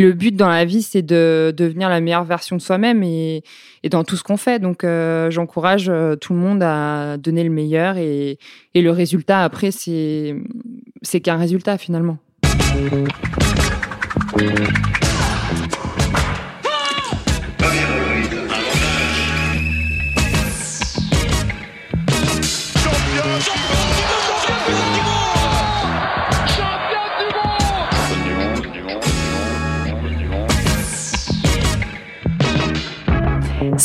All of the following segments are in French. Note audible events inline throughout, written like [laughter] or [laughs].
Le but dans la vie, c'est de devenir la meilleure version de soi-même et, dans tout ce qu'on fait. Donc, euh, j'encourage euh, tout le monde à donner le meilleur et, et le résultat, après, c'est qu'un résultat finalement.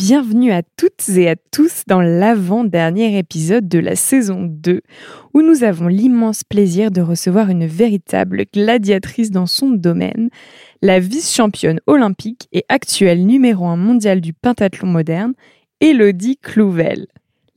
Bienvenue à toutes et à tous dans l'avant-dernier épisode de la saison 2, où nous avons l'immense plaisir de recevoir une véritable gladiatrice dans son domaine, la vice-championne olympique et actuelle numéro 1 mondial du pentathlon moderne, Elodie Clouvel.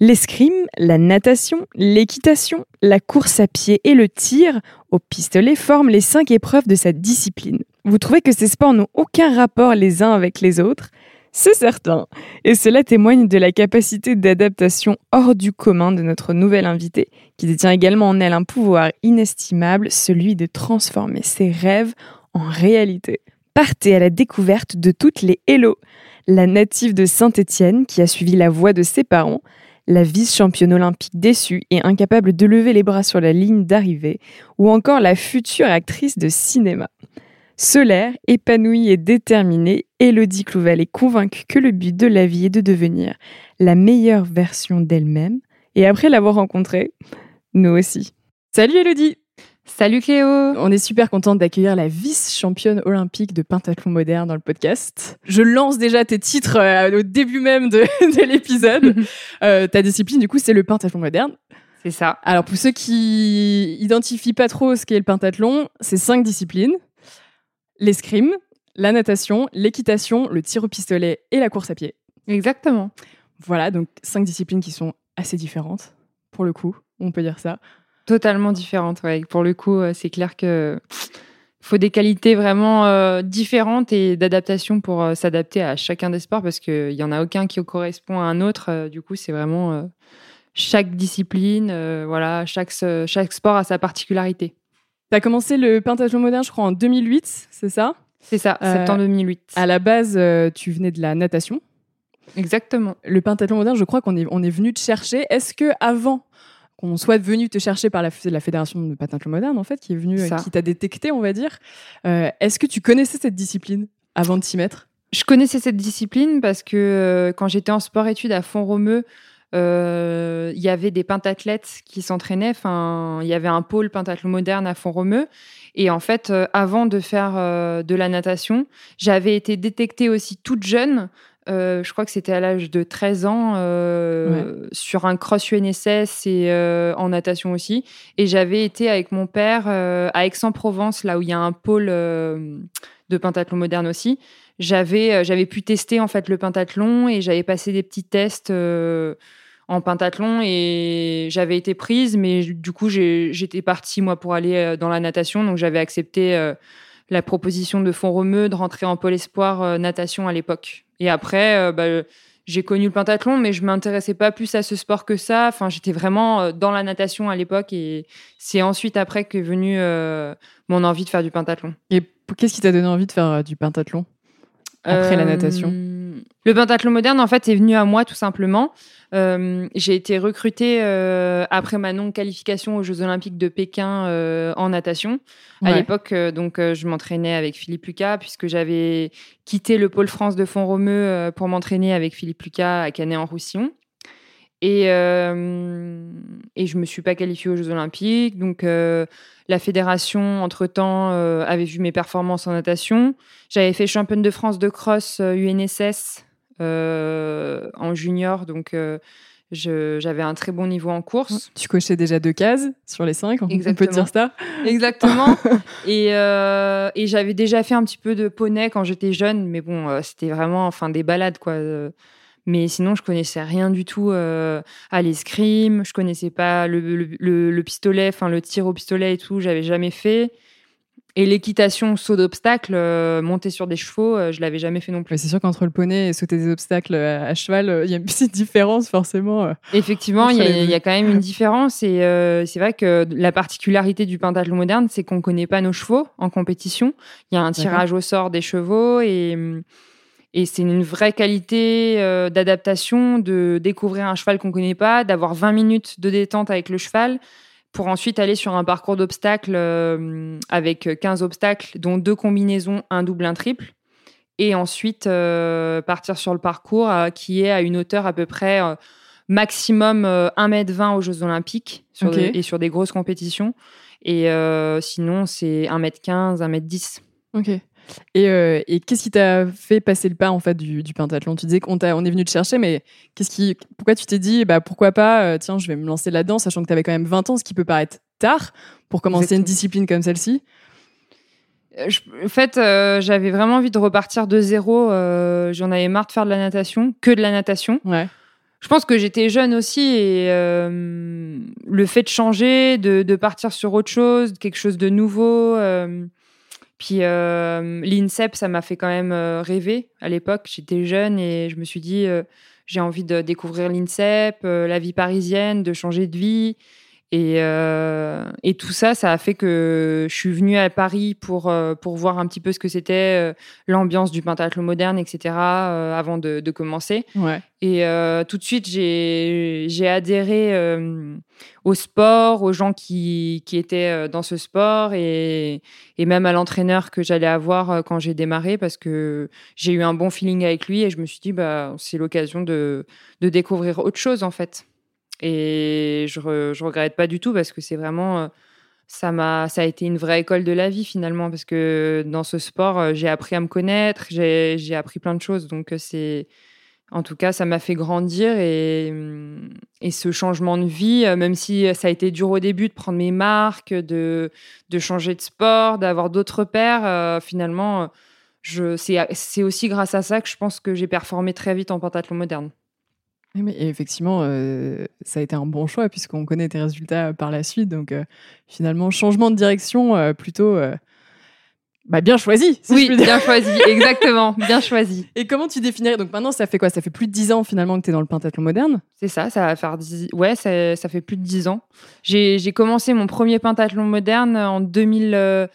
L'escrime, la natation, l'équitation, la course à pied et le tir au pistolet forment les cinq épreuves de cette discipline. Vous trouvez que ces sports n'ont aucun rapport les uns avec les autres c'est certain. Et cela témoigne de la capacité d'adaptation hors du commun de notre nouvelle invitée, qui détient également en elle un pouvoir inestimable, celui de transformer ses rêves en réalité. Partez à la découverte de toutes les Hello, la native de Saint-Étienne qui a suivi la voie de ses parents, la vice-championne olympique déçue et incapable de lever les bras sur la ligne d'arrivée, ou encore la future actrice de cinéma. Solaire, épanouie et déterminée, Elodie Clouvel est convaincue que le but de la vie est de devenir la meilleure version d'elle-même. Et après l'avoir rencontrée, nous aussi. Salut Elodie Salut Cléo On est super contente d'accueillir la vice-championne olympique de pentathlon moderne dans le podcast. Je lance déjà tes titres euh, au début même de, [laughs] l'épisode. [laughs] Euh, ta discipline, du coup, c'est le pentathlon moderne. C'est ça. Alors, pour ceux qui identifient pas trop ce qu'est le pentathlon, c'est cinq disciplines l'escrime, la natation, l'équitation, le tir au pistolet et la course à pied. Exactement. Voilà, donc cinq disciplines qui sont assez différentes, pour le coup, on peut dire ça. Totalement différentes, ouais. Pour le coup, euh, c'est clair que faut des qualités vraiment euh, différentes et d'adaptation pour euh, s'adapter à chacun des sports parce qu'il n'y en a aucun qui correspond à un autre. du coup, c'est vraiment chaque discipline, voilà, chaque, chaque sport a sa particularité. Tu as commencé le pentathlon moderne, je crois, en 2008, c'est ça? C'est ça, euh, septembre 2008. À la base, euh, tu venais de la natation. Exactement. Le pentathlon moderne, je crois qu'on est, on est venu te chercher. Est-ce que avant qu'on soit venu te chercher par la, la fédération de pentathlon moderne, en fait, qui est venue, euh, qui t'a détecté, on va dire, est-ce que tu connaissais cette discipline avant de t'y mettre? Je connaissais cette discipline parce que quand j'étais en sport-études à Font-Romeu, il y avait des pentathlètes qui s'entraînaient. Enfin, il y avait un pôle pentathlon moderne à Font-Romeu. Et en fait, euh, avant de faire euh, de la natation, j'avais été détectée aussi toute jeune. je crois que c'était à l'âge de 13 ans sur un cross UNSS et en natation aussi. Et j'avais été avec mon père à Aix-en-Provence, là où il y a un pôle de pentathlon moderne aussi j'avais j'avais pu tester en fait le pentathlon et j'avais passé des petits tests en pentathlon et j'avais été prise, mais du coup j'étais partie moi pour aller euh, dans la natation, donc j'avais accepté euh, la proposition de Font-Romeu de rentrer en pôle espoir euh, natation à l'époque. Et après, bah, j'ai connu le pentathlon, mais je m'intéressais pas plus à ce sport que ça. Enfin, j'étais vraiment dans la natation à l'époque et c'est ensuite après que est venue mon envie de faire du pentathlon. Et qu'est-ce qui t'a donné envie de faire du pentathlon après la natation? Le pentathlon moderne, en fait, est venu à moi tout simplement. Euh, j'ai été recrutée euh, après ma non-qualification aux Jeux Olympiques de Pékin euh, en natation. À l'époque, donc, je m'entraînais avec Philippe Lucas puisque j'avais quitté le pôle France de Font-Romeu pour m'entraîner avec Philippe Lucas à Canet-en-Roussillon. Et, et je me suis pas qualifiée aux Jeux Olympiques. Donc, la fédération, entre-temps, avait vu mes performances en natation. J'avais fait championne de France de cross UNSS euh, en junior, donc euh, j'avais un très bon niveau en course. Tu cochais déjà deux cases sur les cinq, Exactement. on peut dire ça Exactement. [laughs] et, euh, et j'avais déjà fait un petit peu de poney quand j'étais jeune, mais bon, c'était vraiment enfin des balades quoi. Mais sinon, je connaissais rien du tout à l'escrime. Je connaissais pas le, le, le pistolet, enfin le tir au pistolet et tout. J'avais jamais fait. Et l'équitation, saut d'obstacles, euh, monter sur des chevaux, euh, je l'avais jamais fait non plus. C'est sûr qu'entre le poney et sauter des obstacles euh, à, cheval, il y a une petite [laughs] différence forcément. Effectivement, il y, a quand même une différence. Et c'est vrai que la particularité du pentathlon moderne, c'est qu'on connaît pas nos chevaux en compétition. Il y a un tirage au sort des chevaux et, et c'est une vraie qualité d'adaptation de découvrir un cheval qu'on connaît pas, d'avoir 20 minutes de détente avec le cheval pour ensuite aller sur un parcours d'obstacles euh, avec 15 obstacles, dont deux combinaisons, un double, un triple. Et ensuite euh, partir sur le parcours euh, qui est à une hauteur à peu près maximum 1m20 aux Jeux Olympiques et sur des grosses compétitions. Et sinon, c'est 1m15, 1m10. Ok. Euh, et, qu'est-ce qui t'a fait passer le pas en fait du, pentathlon? Tu disais qu'on on est venu te chercher, mais qu'est-ce qui, pourquoi tu t'es dit, bah pourquoi pas, euh, tiens, je vais me lancer là-dedans, sachant que tu avais quand même 20 ans, ce qui peut paraître tard pour commencer une discipline comme celle-ci? Euh, en fait, j'avais vraiment envie de repartir de zéro. J'en avais marre de faire de la natation, que de la natation. Ouais. Je pense que j'étais jeune aussi et le fait de changer, de, de, partir sur autre chose, quelque chose de nouveau, puis euh, l'INSEP, ça m'a fait quand même euh, rêver à l'époque. J'étais jeune et je me suis dit, euh, j'ai envie de découvrir l'INSEP, la vie parisienne, de changer de vie. Et, et, tout ça, ça a fait que je suis venue à Paris pour, pour voir un petit peu ce que c'était l'ambiance du pentathlon moderne, etc., avant de, de commencer. Ouais. Et tout de suite, j'ai adhéré au sport, aux gens qui, qui étaient euh, dans ce sport et, et même à l'entraîneur que j'allais avoir euh, quand j'ai démarré parce que j'ai eu un bon feeling avec lui et je me suis dit, bah, c'est l'occasion de, de découvrir autre chose en fait. Et je, je regrette pas du tout parce que c'est vraiment euh, ça m'a ça a été une vraie école de la vie finalement parce que dans ce sport j'ai appris à me connaître j'ai appris plein de choses donc c'est en tout cas, ça m'a fait grandir et, et, ce changement de vie, euh, même si ça a été dur au début de prendre mes marques, de, de changer de sport, d'avoir d'autres pères, euh, finalement, c'est aussi grâce à ça que je pense que j'ai performé très vite en pentathlon moderne. Mais effectivement, euh, ça a été un bon choix puisqu'on connaît tes résultats par la suite. Donc finalement, changement de direction plutôt bah bien choisi. oui, bien choisi, [laughs] exactement, bien choisi. Et comment tu définirais Donc maintenant, ça fait quoi? Ça fait plus de 10 ans finalement que tu es dans le pentathlon moderne? C'est ça, ça va faire 10... Ouais, ça, ça fait plus de 10 ans. J'ai commencé mon premier pentathlon moderne en 2000, euh,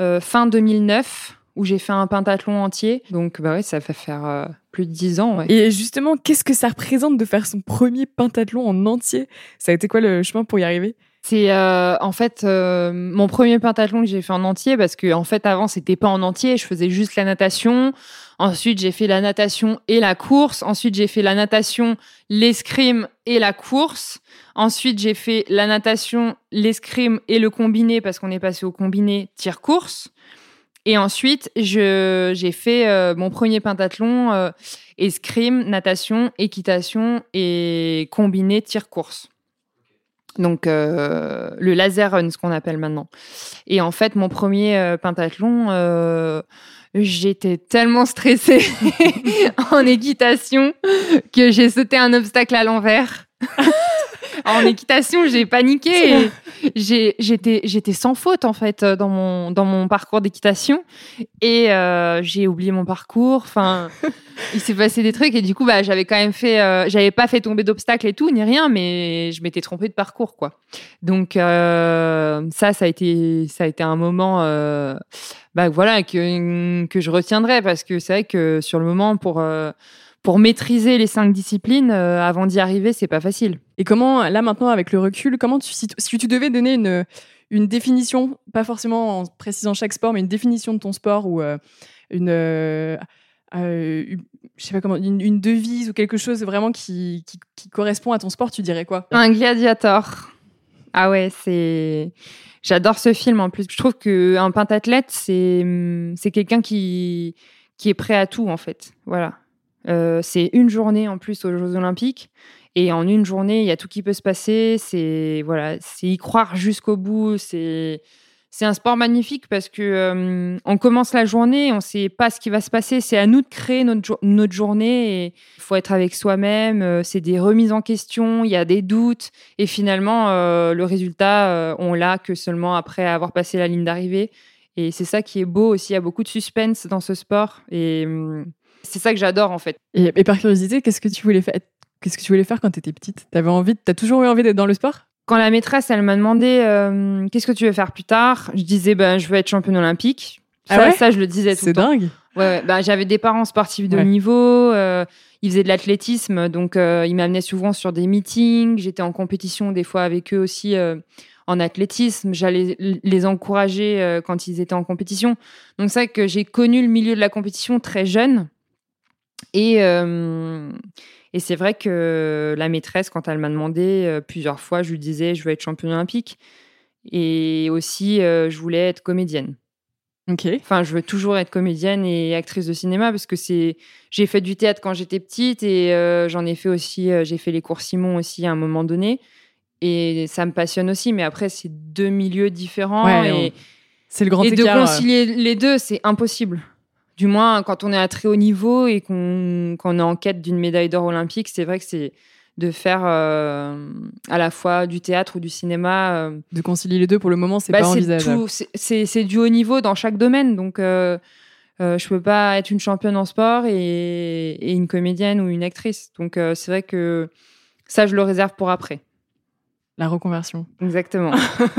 euh, fin 2009 où j'ai fait un pentathlon entier. Donc bah ouais, ça fait faire euh, plus de 10 ans. Ouais. Et justement, qu'est-ce que ça représente de faire son premier pentathlon en entier? Ça a été quoi le chemin pour y arriver? C'est euh, en fait euh, mon premier pentathlon que j'ai fait en entier parce que en fait avant c'était pas en entier, je faisais juste la natation. Ensuite j'ai fait la natation et la course. Ensuite j'ai fait la natation, l'escrime et la course. Ensuite j'ai fait la natation, l'escrime et le combiné parce qu'on est passé au combiné tir course. Et ensuite j'ai fait euh, mon premier pentathlon escrime, natation, équitation et combiné tir course donc euh, le laser run, ce qu'on appelle maintenant. Et en fait, mon premier euh, pentathlon, euh, j'étais tellement stressée [laughs] en équitation que j'ai sauté un obstacle à l'envers. [laughs] en équitation, j'ai paniqué. J'étais, j'étais sans faute en fait dans mon dans mon parcours d'équitation et euh, j'ai oublié mon parcours. Enfin, [laughs] il s'est passé des trucs et du coup, bah, j'avais quand même fait, euh, j'avais pas fait tomber d'obstacles et tout ni rien, mais je m'étais trompée de parcours quoi. Donc euh, ça, ça a été ça a été un moment, bah voilà que que je retiendrai parce que c'est vrai que sur le moment pour pour maîtriser les cinq disciplines, euh, avant d'y arriver, c'est pas facile. Et comment, là maintenant, avec le recul, comment tu, si, tu devais donner une, une définition, pas forcément en précisant chaque sport, mais une définition de ton sport ou euh, une, euh, je sais pas comment, une, devise ou quelque chose vraiment qui, qui, correspond à ton sport, tu dirais quoi? Un gladiator. Ah ouais, c'est. J'adore ce film en plus. Je trouve qu'un pentathlète, c'est c'est quelqu'un qui qui est prêt à tout en fait. Voilà. Euh, c'est une journée en plus aux Jeux Olympiques. Et en une journée, il y a tout qui peut se passer. C'est voilà, y croire jusqu'au bout. C'est un sport magnifique parce que euh, on commence la journée, on ne sait pas ce qui va se passer. C'est à nous de créer notre, notre journée. Il faut être avec soi-même. Euh, c'est des remises en question. Il y a des doutes. Et finalement, le résultat, on l'a que seulement après avoir passé la ligne d'arrivée. Et c'est ça qui est beau aussi. Il y a beaucoup de suspense dans ce sport. Et c'est ça que j'adore en fait. Et, et, par curiosité, qu'est-ce que tu voulais faire Qu'est-ce que tu voulais faire quand tu étais petite? T'avais envie, t'as toujours eu envie d'être dans le sport? Quand la maîtresse, elle m'a demandé euh, qu'est-ce que tu veux faire plus tard, je disais ben je veux être championne olympique. Ah ça, ouais? ça, je le disais tout C'est dingue. Ouais, bah, j'avais des parents sportifs de Ouais. haut niveau, euh, ils faisaient de l'athlétisme, donc euh, ils m'amenaient souvent sur des meetings. J'étais en compétition des fois avec eux aussi euh, en athlétisme. J'allais les encourager euh, quand ils étaient en compétition. Donc c'est vrai que j'ai connu le milieu de la compétition très jeune. Et, euh, et c'est vrai que la maîtresse, quand elle m'a demandé euh, plusieurs fois, je lui disais je veux être championne olympique. Et aussi, euh, je voulais être comédienne. Ok. Enfin, je veux toujours être comédienne et actrice de cinéma parce que c'est. J'ai fait du théâtre quand j'étais petite et j'en ai fait aussi. j'ai fait les cours Simon aussi à un moment donné et ça me passionne aussi. Mais après, c'est deux milieux différents Ouais, et, C'est le grand et de écart. euh. concilier les deux, c'est impossible. Du moins, quand on est à très haut niveau et qu'on est en quête d'une médaille d'or olympique, c'est vrai que c'est de faire euh, à la fois du théâtre ou du cinéma. euh, De concilier les deux, pour le moment, c'est bah, pas envisageable. c'est- du haut niveau dans chaque domaine. Donc, euh, euh, je peux pas être une championne en sport et, et une comédienne ou une actrice. Donc, c'est vrai que ça, je le réserve pour après. La reconversion. Exactement.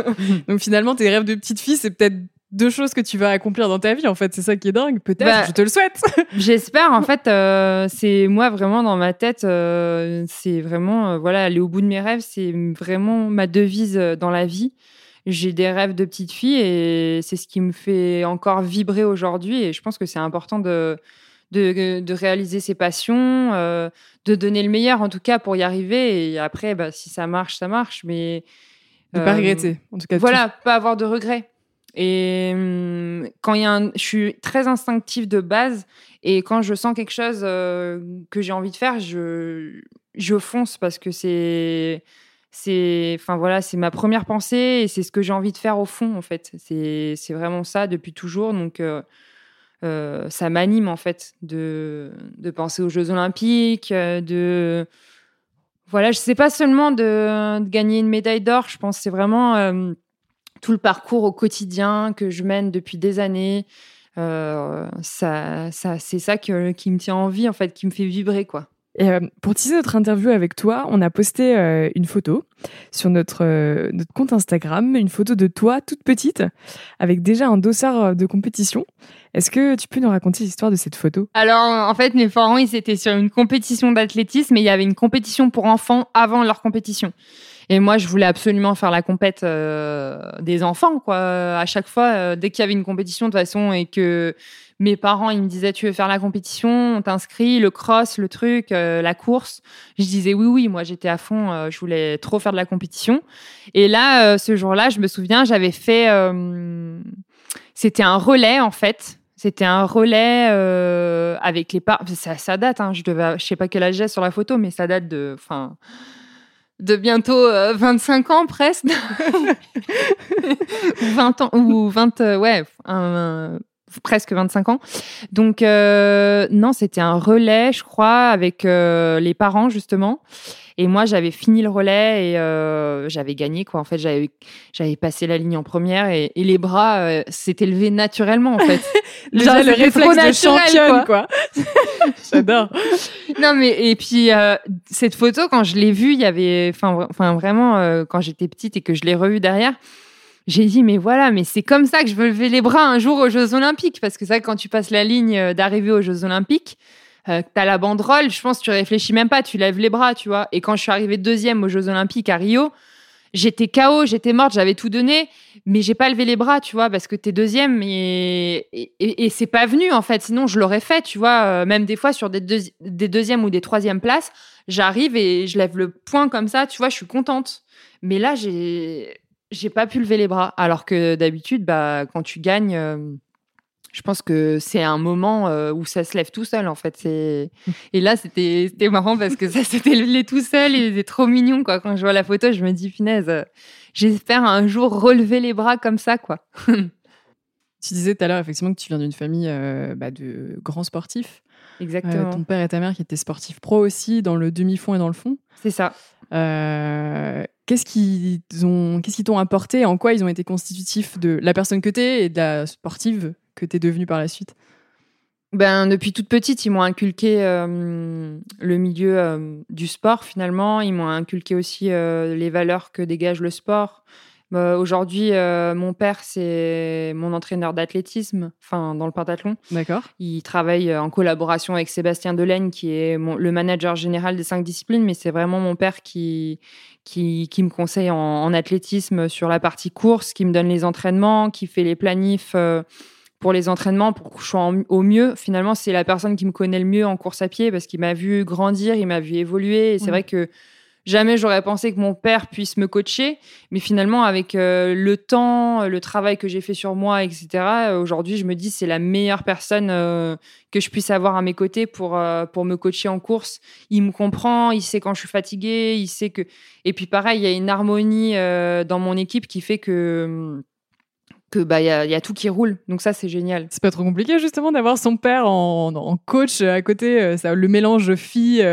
[laughs] Donc finalement, tes rêves de petite fille, c'est peut-être deux choses que tu vas accomplir dans ta vie, en fait. C'est ça qui est dingue. Peut-être, Bah, je te le souhaite. [laughs] J'espère. En fait, euh, c'est moi vraiment dans ma tête. euh, c'est vraiment, euh, voilà, aller au bout de mes rêves. C'est vraiment ma devise dans la vie. J'ai des rêves de petite fille et c'est ce qui me fait encore vibrer aujourd'hui. Et je pense que c'est important de, de, de réaliser ses passions, de donner le meilleur en tout cas pour y arriver. Et après, bah, si ça marche, ça marche. Mais De pas regretter. En tout cas, voilà, pas avoir de regrets. Et hum, quand il y a un, je suis très instinctive de base, et quand je sens quelque chose euh, que j'ai envie de faire, je, je fonce parce que c'est, c'est, enfin voilà, c'est ma première pensée et c'est ce que j'ai envie de faire au fond en fait. C'est, c'est vraiment ça depuis toujours. Donc euh, euh, ça m'anime en fait de, de penser aux Jeux Olympiques, de voilà, je sais pas seulement de, de gagner une médaille d'or. Je pense c'est vraiment tout le parcours au quotidien que je mène depuis des années. Euh, ça, ça, c'est ça que- qui me tient en vie, en fait, qui me fait vibrer, quoi. Et euh, pour teaser notre interview avec toi, on a posté euh, une photo sur notre, euh, notre compte Instagram, une photo de toi toute petite, avec déjà un dossard de compétition. Est-ce que tu peux nous raconter l'histoire de cette photo? Alors, en fait, mes parents, ils étaient sur une compétition d'athlétisme, et il y avait une compétition pour enfants avant leur compétition. Et moi, je voulais absolument faire la compète euh, des enfants, quoi. À chaque fois, euh, dès qu'il y avait une compétition, de toute façon, et que mes parents, ils me disaient, tu veux faire la compétition, on t'inscrit, le cross, le truc, euh, la course. Je disais oui, oui. Moi, j'étais à fond. euh, je voulais trop faire de la compétition. Et là, ce jour-là, je me souviens, j'avais fait. C'était un relais, en fait. C'était un relais avec les parents. Ça, ça date. Hein, je devais, je sais pas quel âge j'ai sur la photo, mais ça date de, enfin, de bientôt euh, 25 ans presque, [laughs] ou 20 ans ou 20, euh, ouais, un- presque 25 ans. Donc euh, non, c'était un relais, je crois, avec euh, les parents justement. Et moi, j'avais fini le relais et euh, j'avais gagné quoi. En fait, j'avais j'avais passé la ligne en première et, et les bras euh, s'étaient levés naturellement en fait. [laughs] Déjà, Genre, le réflexe de championne, quoi. quoi. [laughs] J'adore. non mais et puis euh, cette photo quand je l'ai vue il y avait enfin enfin vraiment euh, quand j'étais petite et que je l'ai revue derrière j'ai dit mais voilà mais c'est comme ça que je veux lever les bras un jour aux Jeux Olympiques. Parce que ça quand tu passes la ligne euh, d'arrivée aux Jeux Olympiques euh, t'as la banderole je pense que tu réfléchis même pas tu lèves les bras tu vois. Et quand je suis arrivée deuxième aux Jeux Olympiques à Rio j'étais KO j'étais morte j'avais tout donné mais j'ai pas levé les bras tu vois parce que t'es deuxième et, et, et- et c'est pas venu en fait. Sinon je l'aurais fait tu vois euh, même des fois sur des, des deuxièmes ou des troisièmes places j'arrive et je lève le poing comme ça tu vois je suis contente. Mais là j'ai j'ai pas pu lever les bras alors que d'habitude bah quand tu gagnes euh, je pense que c'est un moment euh, où ça se lève tout seul en fait. [laughs] Et là c'était marrant parce que ça [laughs] s'était levé tout seul et c'est trop mignon quoi. Quand je vois la photo, je me dis punaise, euh, j'espère un jour relever les bras comme ça quoi. [laughs] tu disais tout à l'heure effectivement que tu viens d'une famille euh, bah, de grands sportifs. Exactement. ton père et ta mère qui étaient sportifs pro aussi dans le demi-fond et dans le fond. C'est ça. Qu'est-ce qu'ils ont, qu'est-ce qu'ils t'ont apporté? En quoi ils ont été constitutifs de la personne que tu es et de la sportive que tu es devenue par la suite? Ben, depuis toute petite, ils m'ont inculqué euh, le milieu euh, du sport finalement. Ils m'ont inculqué aussi euh, les valeurs que dégage le sport. Aujourd'hui, mon père, c'est mon entraîneur d'athlétisme, enfin dans le pentathlon. D'accord. Il travaille en collaboration avec Sébastien Delaine, qui est le manager général des cinq disciplines, mais c'est vraiment mon père qui, qui, qui me conseille en, en, athlétisme sur la partie course, qui me donne les entraînements, qui fait les planifs pour les entraînements, pour que je sois au mieux. Finalement, c'est la personne qui me connaît le mieux en course à pied parce qu'il m'a vu grandir, il m'a vu évoluer. Et c'est vrai que jamais j'aurais pensé que mon père puisse me coacher. Mais finalement, avec euh, le temps, le travail que j'ai fait sur moi, etc., euh, aujourd'hui, je me dis c'est la meilleure personne euh, que je puisse avoir à mes côtés pour, pour me coacher en course. Il me comprend, il sait quand je suis fatiguée, il sait que. Et puis pareil, il y a une harmonie dans mon équipe qui fait que que bah il y, a tout qui roule. Donc ça c'est génial. C'est pas trop compliqué justement d'avoir son père en, coach à côté. Ça, le mélange fille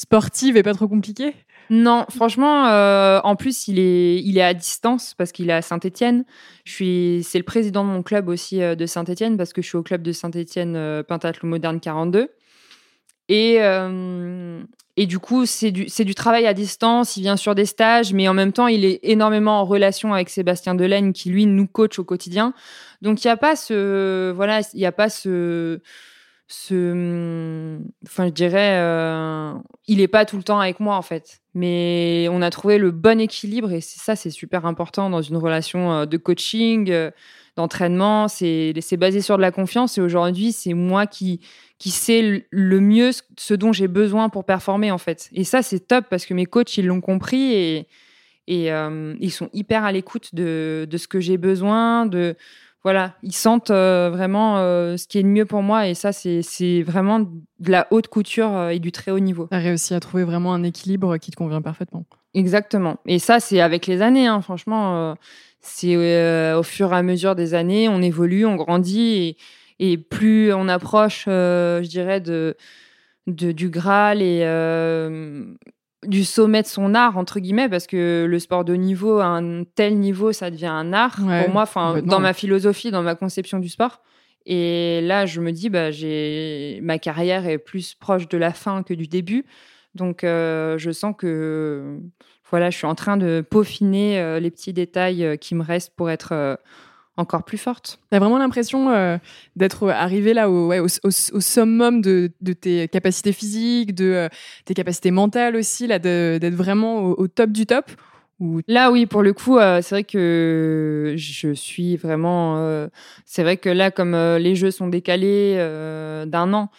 sportive est pas trop compliqué. Non, franchement, euh, en plus il est il est à distance parce qu'il est à suis c'est le président de mon club aussi de Saint-Étienne parce que je suis au club de Saint-Étienne Pentathlon moderne 42. Et, et du coup, c'est du, du travail à distance, il vient sur des stages, mais en même temps, il est énormément en relation avec Sébastien Delaine, qui lui nous coach au quotidien. Donc, il n'y a pas ce. Voilà, il n'y a pas ce. Ce enfin, je dirais. Euh, il n'est pas tout le temps avec moi, en fait. Mais on a trouvé le bon équilibre, et ça, c'est super important dans une relation euh, de coaching, euh, d'entraînement. C'est basé sur de la confiance, et aujourd'hui, c'est moi qui qui sait le mieux ce dont j'ai besoin pour performer en fait. Et ça c'est top parce que mes coachs ils l'ont compris et, ils sont hyper à l'écoute de, de, ce que j'ai besoin, de voilà, ils sentent euh, vraiment euh, ce qui est le mieux pour moi et ça c'est vraiment de la haute couture et du très haut niveau. Tu as réussi à trouver vraiment un équilibre qui te convient parfaitement. Exactement. Et ça c'est avec les années, hein. franchement, c'est au fur et à mesure des années, on évolue, on grandit et et plus on approche, euh, je dirais, de, du Graal et euh, du sommet de son art, entre guillemets, parce que le sport de niveau, à un tel niveau, ça devient un art. pour moi, enfin, dans ma philosophie, dans ma conception du sport. Et là, je me dis, bah, j'ai ma carrière est plus proche de la fin que du début. Donc, euh, je sens que voilà, je suis en train de peaufiner les petits détails qui me restent pour être encore plus forte. Tu as vraiment l'impression euh, d'être arrivé là au, au, summum de, tes capacités physiques, de euh, tes capacités mentales aussi, là, d'être vraiment au, top du top Là, oui, pour le coup, euh, c'est vrai que je suis vraiment. c'est vrai que là, comme les jeux sont décalés d'un an,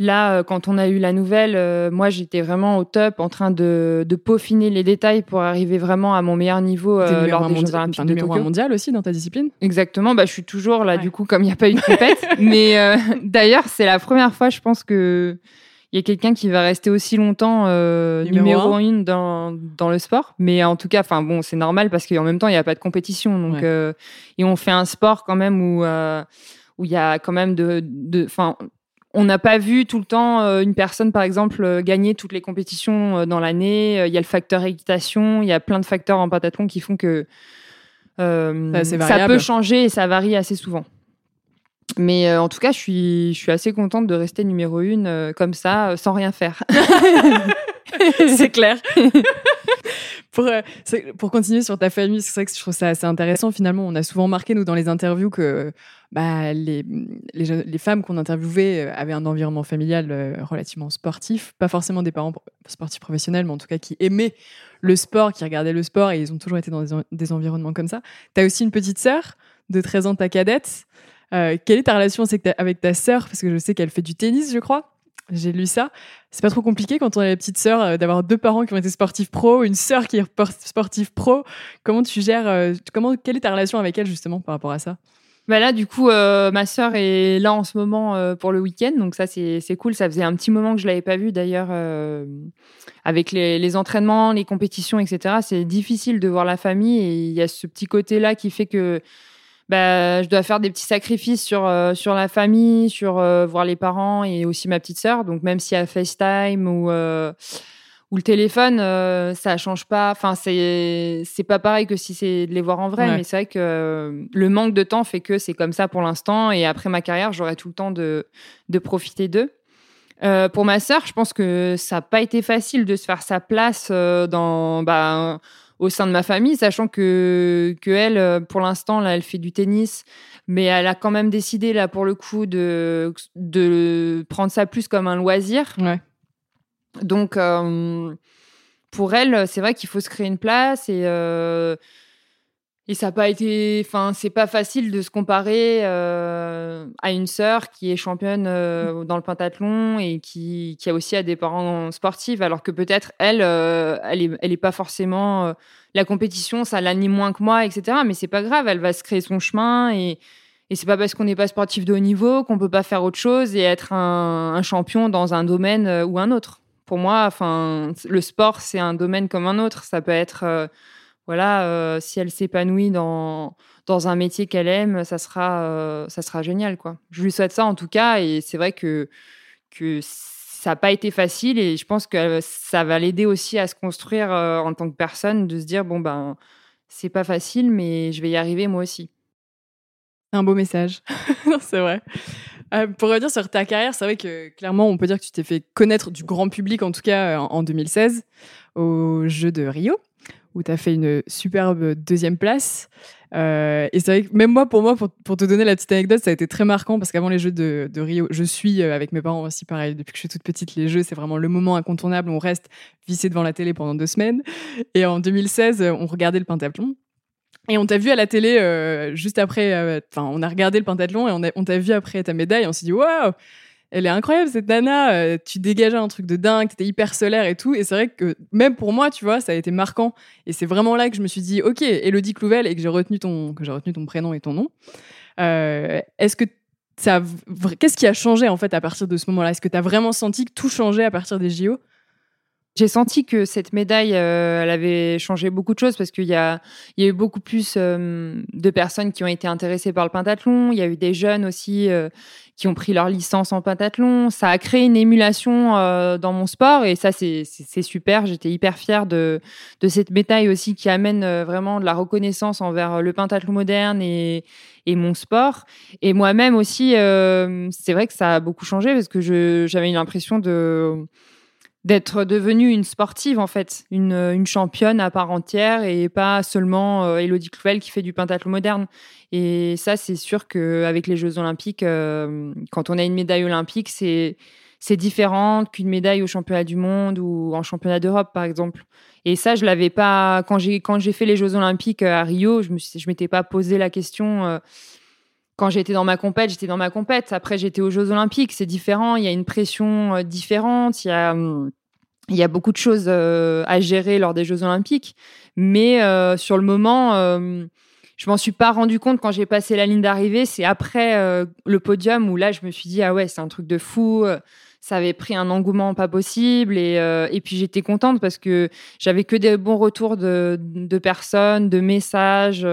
Là, euh, quand on a eu la nouvelle, euh, moi, j'étais vraiment au top, en train de, peaufiner les détails pour arriver vraiment à mon meilleur niveau euh, lors des Jeux Olympiques de Tokyo. mondial aussi dans ta discipline? Exactement. Bah, je suis toujours là, du coup, comme il n'y a pas eu de compète. [laughs] Mais [laughs] d'ailleurs, c'est la première fois, je pense que il y a quelqu'un qui va rester aussi longtemps numéro, une dans, dans le sport. Mais en tout cas, enfin bon, c'est normal parce qu'en même temps, il n'y a pas de compétition. Donc, et on fait un sport quand même où où il y a quand même de, de, on n'a pas vu tout le temps euh, une personne, par exemple, euh, gagner toutes les compétitions euh, dans l'année. Il y a le facteur équitation, il y a plein de facteurs en pentathlon qui font que ça peut changer et ça varie assez souvent. Mais en tout cas, je suis, je suis assez contente de rester numéro une comme ça, sans rien faire. [laughs] c'est clair. [laughs] pour, euh, pour continuer sur ta famille, c'est vrai que je trouve ça assez intéressant. Finalement, on a souvent marqué, nous, dans les interviews, que bah, les, les, femmes qu'on interviewait euh, avaient un environnement familial euh, relativement sportif. Pas forcément des parents sportifs professionnels, mais en tout cas qui aimaient le sport, qui regardaient le sport et ils ont toujours été dans des, environnements comme ça. Tu as aussi une petite sœur de 13 ans, ta cadette. quelle est ta relation avec ta sœur? Parce que je sais qu'elle fait du tennis, je crois. J'ai lu ça. C'est pas trop compliqué quand on est la petite sœur euh, d'avoir deux parents qui ont été sportifs pro, une sœur qui est sportive pro. Comment tu gères euh, Comment quelle est ta relation avec elle justement par rapport à ça? Bah là, du coup, euh, ma sœur est là en ce moment euh, pour le week-end, donc ça c'est cool. Ça faisait un petit moment que je l'avais pas vue d'ailleurs, euh, avec les, les, entraînements, les compétitions, etc. C'est difficile de voir la famille et il y a ce petit côté là qui fait que bah, je dois faire des petits sacrifices sur sur la famille, sur voir les parents et aussi ma petite sœur. Donc même s'il y a FaceTime ou ou le téléphone, euh, ça change pas. Enfin, c'est c'est pas pareil que si c'est de les voir en vrai. Mais c'est vrai que euh, le manque de temps fait que c'est comme ça pour l'instant. Et après ma carrière, j'aurai tout le temps de de profiter d'eux. Euh, pour ma sœur, je pense que ça n'a pas été facile de se faire sa place euh, dans bah, au sein de ma famille, sachant que que elle, pour l'instant, là, elle fait du tennis, mais elle a quand même décidé là pour le coup de de prendre ça plus comme un loisir. Ouais. Donc, euh, pour elle, c'est vrai qu'il faut se créer une place et, euh, et ça n'a pas été. Enfin, c'est pas facile de se comparer euh, à une sœur qui est championne dans le pentathlon et qui, a aussi des parents sportifs, alors que peut-être elle, elle, est, elle pas forcément. la compétition, ça l'anime moins que moi, etc. Mais c'est pas grave, elle va se créer son chemin et. Et c'est pas parce qu'on n'est pas sportif de haut niveau qu'on peut pas faire autre chose et être un champion dans un domaine ou un autre pour moi, enfin, le sport, c'est un domaine comme un autre. Ça peut être, euh, voilà, euh, si elle s'épanouit dans, dans un métier qu'elle aime, ça sera, euh, ça sera génial, quoi. Je lui souhaite ça en tout cas, et c'est vrai que, que ça n'a pas été facile, et je pense que ça va l'aider aussi à se construire en tant que personne, de se dire, bon, ben, c'est pas facile, mais je vais y arriver moi aussi. Un beau message, [laughs] c'est vrai. Euh, pour revenir sur ta carrière, c'est vrai que clairement, on peut dire que tu t'es fait connaître du grand public, en tout cas en, 2016, aux Jeux de Rio, où tu as fait une superbe deuxième place. Euh, et c'est vrai que même moi, pour moi, pour, te donner la petite anecdote, ça a été très marquant parce qu'avant les Jeux de, Rio, je suis euh, avec mes parents aussi pareil. Depuis que je suis toute petite, les Jeux, c'est vraiment le moment incontournable. On reste vissé devant la télé pendant deux semaines. Et en 2016, on regardait le pentathlon. Et on t'a vu à la télé euh, juste après. Euh, enfin, on a regardé le pentathlon et on, t'a vu après ta médaille. on s'est dit waouh, elle est incroyable cette nana. Euh, tu dégageais un truc de dingue. T'étais hyper solaire et tout. Et c'est vrai que même pour moi, tu vois, ça a été marquant. Et c'est vraiment là que je me suis dit ok, Elodie Clouvel et que j'ai retenu ton que j'ai retenu ton prénom et ton nom. Est-ce que ça, qu'est-ce qui a changé en fait à partir de ce moment-là? Est-ce que tu as vraiment senti que tout changeait à partir des JO j'ai senti que cette médaille, euh, elle avait changé beaucoup de choses parce qu'il y a, il y a eu beaucoup plus euh, de personnes qui ont été intéressées par le pentathlon. Il y a eu des jeunes aussi euh, qui ont pris leur licence en pentathlon. Ça a créé une émulation dans mon sport et ça, c'est super. J'étais hyper fière de, de cette médaille aussi qui amène vraiment de la reconnaissance envers le pentathlon moderne et, et mon sport. Et moi-même aussi, c'est vrai que ça a beaucoup changé parce que j'avais l'impression de d'être devenue une sportive en fait, une, une, championne à part entière et pas seulement euh, Elodie Clouvel qui fait du pentathlon moderne. Et ça, c'est sûr qu'avec les Jeux Olympiques, euh, quand on a une médaille olympique, c'est c'est différent qu'une médaille au championnat du monde ou en championnat d'Europe par exemple. Et ça, je l'avais pas quand j'ai fait les Jeux Olympiques euh, à Rio, je me je m'étais pas posé la question quand j'étais dans ma compète, j'étais dans ma compète. Après, j'étais aux Jeux Olympiques, c'est différent. Il y a une pression euh, différente. Il y a, hum, il y a beaucoup de choses euh, à gérer lors des Jeux Olympiques. Mais euh, sur le moment, je m'en suis pas rendu compte quand j'ai passé la ligne d'arrivée. C'est après le podium où là, je me suis dit ah ouais, c'est un truc de fou. Ça avait pris un engouement pas possible et, et puis j'étais contente parce que j'avais que des bons retours de, de personnes, de messages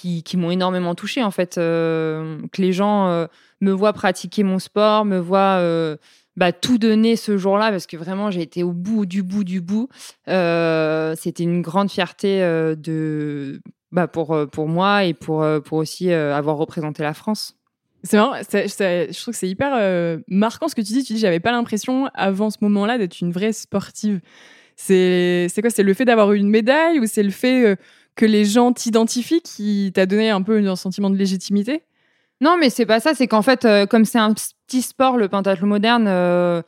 qui, m'ont énormément touchée en fait. Euh, que les gens euh, me voient pratiquer mon sport, me voient euh, bah, tout donner ce jour-là parce que vraiment j'ai été au bout du bout du bout. C'était une grande fierté de bah, pour pour moi et pour pour aussi avoir représenté la France. C'est marrant, je trouve que c'est hyper marquant ce que tu dis. Tu dis, j'avais pas l'impression avant ce moment-là d'être une vraie sportive. C'est quoi C'est le fait d'avoir eu une médaille ou c'est le fait que les gens t'identifient qui t'a donné un peu un sentiment de légitimité? Non, mais c'est pas ça. C'est qu'en fait, euh, comme c'est un petit sport, le pentathlon moderne, euh,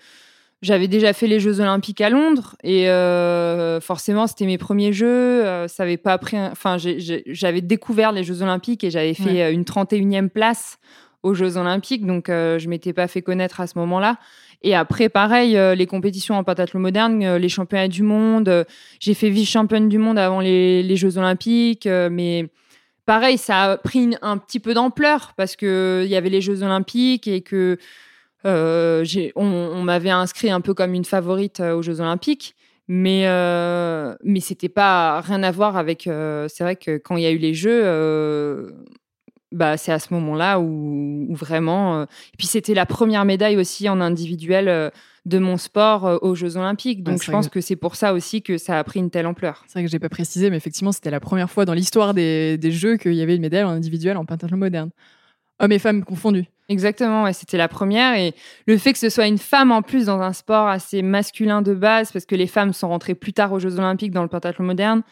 j'avais déjà fait les Jeux Olympiques à Londres et euh, forcément, c'était mes premiers Jeux. ça avait pas pris. Enfin, j'avais découvert les Jeux Olympiques et j'avais fait une 31e place aux Jeux Olympiques, donc je m'étais pas fait connaître à ce moment-là. Et après, pareil, euh, les compétitions en pentathlon moderne, euh, les championnats du monde. Euh, j'ai fait vice-championne du monde avant les, Jeux Olympiques, mais pareil, ça a pris un petit peu d'ampleur parce que il y avait les Jeux Olympiques et que on, m'avait inscrit un peu comme une favorite aux Jeux Olympiques. Mais, euh, mais c'était pas rien à voir avec. c'est vrai que quand il y a eu les Jeux, bah, c'est à ce moment-là où, vraiment. et puis c'était la première médaille aussi en individuel de mon sport aux Jeux Olympiques. Donc je pense que, c'est pour ça aussi que ça a pris une telle ampleur. C'est vrai que j'ai pas précisé, mais effectivement, c'était la première fois dans l'histoire des, des Jeux qu'il y avait une médaille en individuel en pentathlon moderne. Hommes et femmes confondus. Exactement, ouais, c'était la première. Et le fait que ce soit une femme en plus dans un sport assez masculin de base, parce que les femmes sont rentrées plus tard aux Jeux Olympiques dans le pentathlon moderne,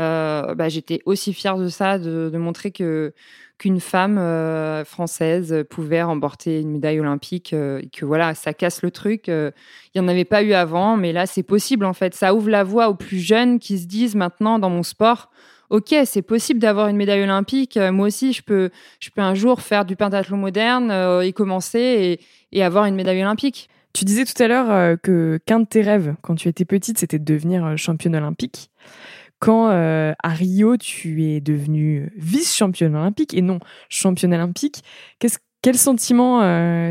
euh, bah, j'étais aussi fière de ça, de, montrer que qu'une femme euh, française pouvait remporter une médaille olympique euh, et que voilà, ça casse le truc. Il n'y en avait pas eu avant, mais là c'est possible en fait. Ça ouvre la voie aux plus jeunes qui se disent maintenant dans mon sport, ok, c'est possible d'avoir une médaille olympique. Moi aussi, je peux, je peux un jour faire du pentathlon moderne et commencer et, avoir une médaille olympique. Tu disais tout à l'heure que qu'un de tes rêves quand tu étais petite, c'était de devenir championne olympique. Quand à Rio, tu es devenue vice-championne olympique et non championne olympique, quel sentiment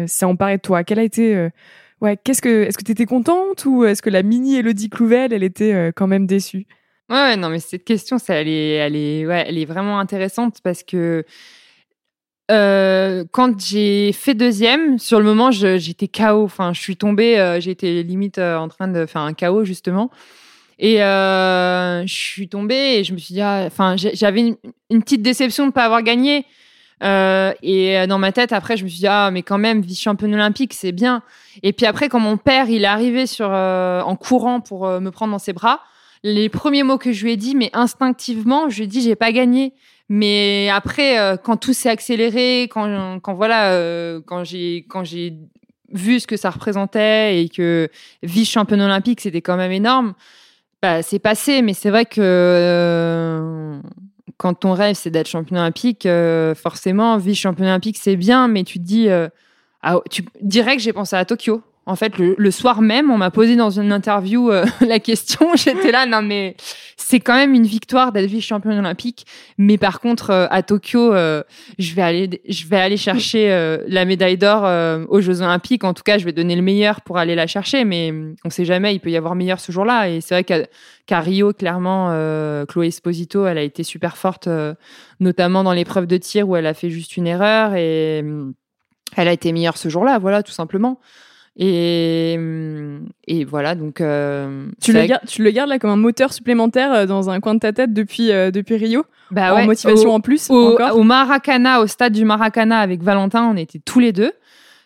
s'est emparé de toi? Quel a été ouais, qu'est-ce que est-ce que tu étais contente ou est-ce que la mini Elodie Clouvel, elle était quand même déçue? Ouais, non, mais cette question, ça, elle est, elle est, ouais, elle est vraiment intéressante parce que euh, quand j'ai fait deuxième, sur le moment, j'étais KO. Enfin, je suis tombée, euh, j'étais limite euh, en train de faire un KO justement. Et je suis tombée et je me suis dit, ah, enfin, j'avais une, petite déception de ne pas avoir gagné. et dans ma tête, après, je me suis dit, ah, mais quand même, vice-championne olympique, c'est bien. Et puis après, quand mon père, il est arrivé sur, en courant pour me prendre dans ses bras, les premiers mots que je lui ai dit, mais instinctivement, je lui ai dit j'ai pas gagné. Mais après, euh, quand tout s'est accéléré, quand, quand voilà, euh, quand j'ai quand j'ai vu ce que ça représentait et que vice championne olympique, c'était quand même énorme. Bah, c'est passé, mais c'est vrai que euh, quand ton rêve c'est d'être champion olympique, forcément vice champion olympique c'est bien, mais tu te dis, ah, tu direct j'ai pensé à Tokyo. En fait, le, soir même, on m'a posé dans une interview euh, [laughs] la question. [laughs] J'étais là, non mais c'est quand même une victoire d'être vice-championne olympique. Mais par contre, euh, à Tokyo, euh, je vais aller, chercher la médaille d'or aux Jeux Olympiques. En tout cas, je vais donner le meilleur pour aller la chercher. Mais on sait jamais, il peut y avoir meilleur ce jour-là. Et c'est vrai qu'à Rio, clairement, Chloé Esposito, elle a été super forte, notamment dans l'épreuve de tir où elle a fait juste une erreur et elle a été meilleure ce jour-là. Voilà, tout simplement. Et, et voilà, donc. Euh, tu, le gardes, tu le gardes là comme un moteur supplémentaire euh, dans un coin de ta tête depuis, euh, depuis Rio? Bah En motivation en plus au, au Maracana, au stade du Maracana avec Valentin, on était tous les deux.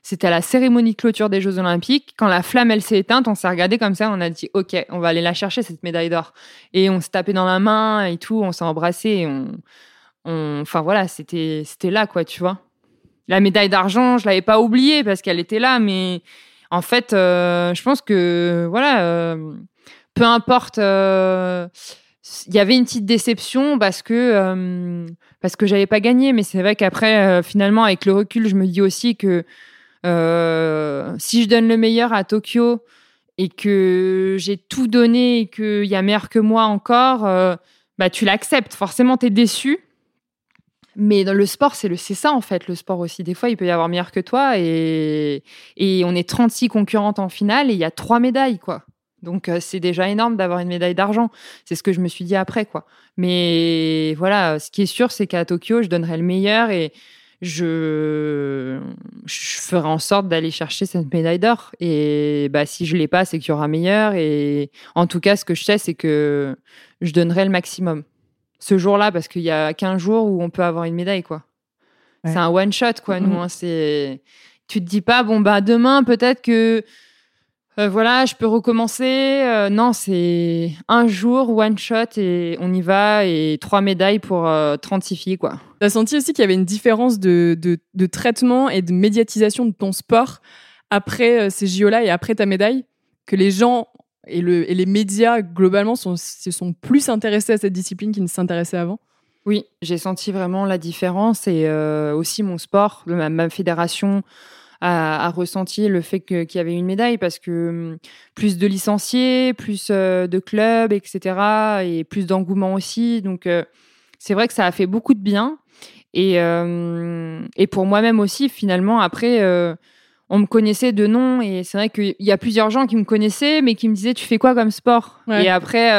C'était à la cérémonie de clôture des Jeux Olympiques. Quand la flamme, elle s'est éteinte, on s'est regardé comme ça, on a dit, OK, on va aller la chercher, cette médaille d'or. Et on s'est tapé dans la main et tout, on s'est embrassé et on, on, enfin voilà, c'était, c'était là, quoi, tu vois. La médaille d'argent, je l'avais pas oubliée parce qu'elle était là, mais en fait, euh, je pense que voilà, euh, peu importe. Euh, il y avait une petite déception parce que parce que j'avais pas gagné, mais c'est vrai qu'après, finalement, avec le recul, je me dis aussi que si je donne le meilleur à Tokyo et que j'ai tout donné et qu'il y a meilleur que moi encore, bah tu l'acceptes. Forcément, tu es déçu, mais dans le sport, c'est ça en fait, le sport aussi. Des fois, il peut y avoir meilleur que toi et, on est 36 concurrentes en finale et il y a trois médailles, quoi. Donc euh, c'est déjà énorme d'avoir une médaille d'argent. C'est ce que je me suis dit après, quoi. Mais voilà, ce qui est sûr, c'est qu'à Tokyo, je donnerai le meilleur et je, je ferai en sorte d'aller chercher cette médaille d'or. Et bah, si je l'ai pas, c'est qu'il y aura meilleur. Et en tout cas, ce que je sais, c'est que je donnerai le maximum ce jour-là parce qu'il y a 15 jours où on peut avoir une médaille, quoi. C'est un one shot, quoi. Nous, mhm. hein, c'est tu te dis pas bon bah demain peut-être que euh, voilà je peux recommencer. Euh, non, c'est un jour one shot et on y va et trois médailles pour 36 euh, filles, quoi. T'as senti aussi qu'il y avait une différence de, de, de, traitement et de médiatisation de ton sport après ces JO-là et après ta médaille? Que les gens et, le, et les médias, globalement, sont, se sont plus intéressés à cette discipline qu'ils ne s'intéressaient avant? Oui, j'ai senti vraiment la différence et euh, aussi mon sport, ma, fédération a, ressenti le fait qu'il y avait une médaille parce que hum, plus de licenciés, plus euh, de clubs, etc. et plus d'engouement aussi. Donc, euh, c'est vrai que ça a fait beaucoup de bien. Et, et pour moi-même aussi, finalement, après, on me connaissait de nom et c'est vrai qu'il y a plusieurs gens qui me connaissaient mais qui me disaient tu fais quoi comme sport et après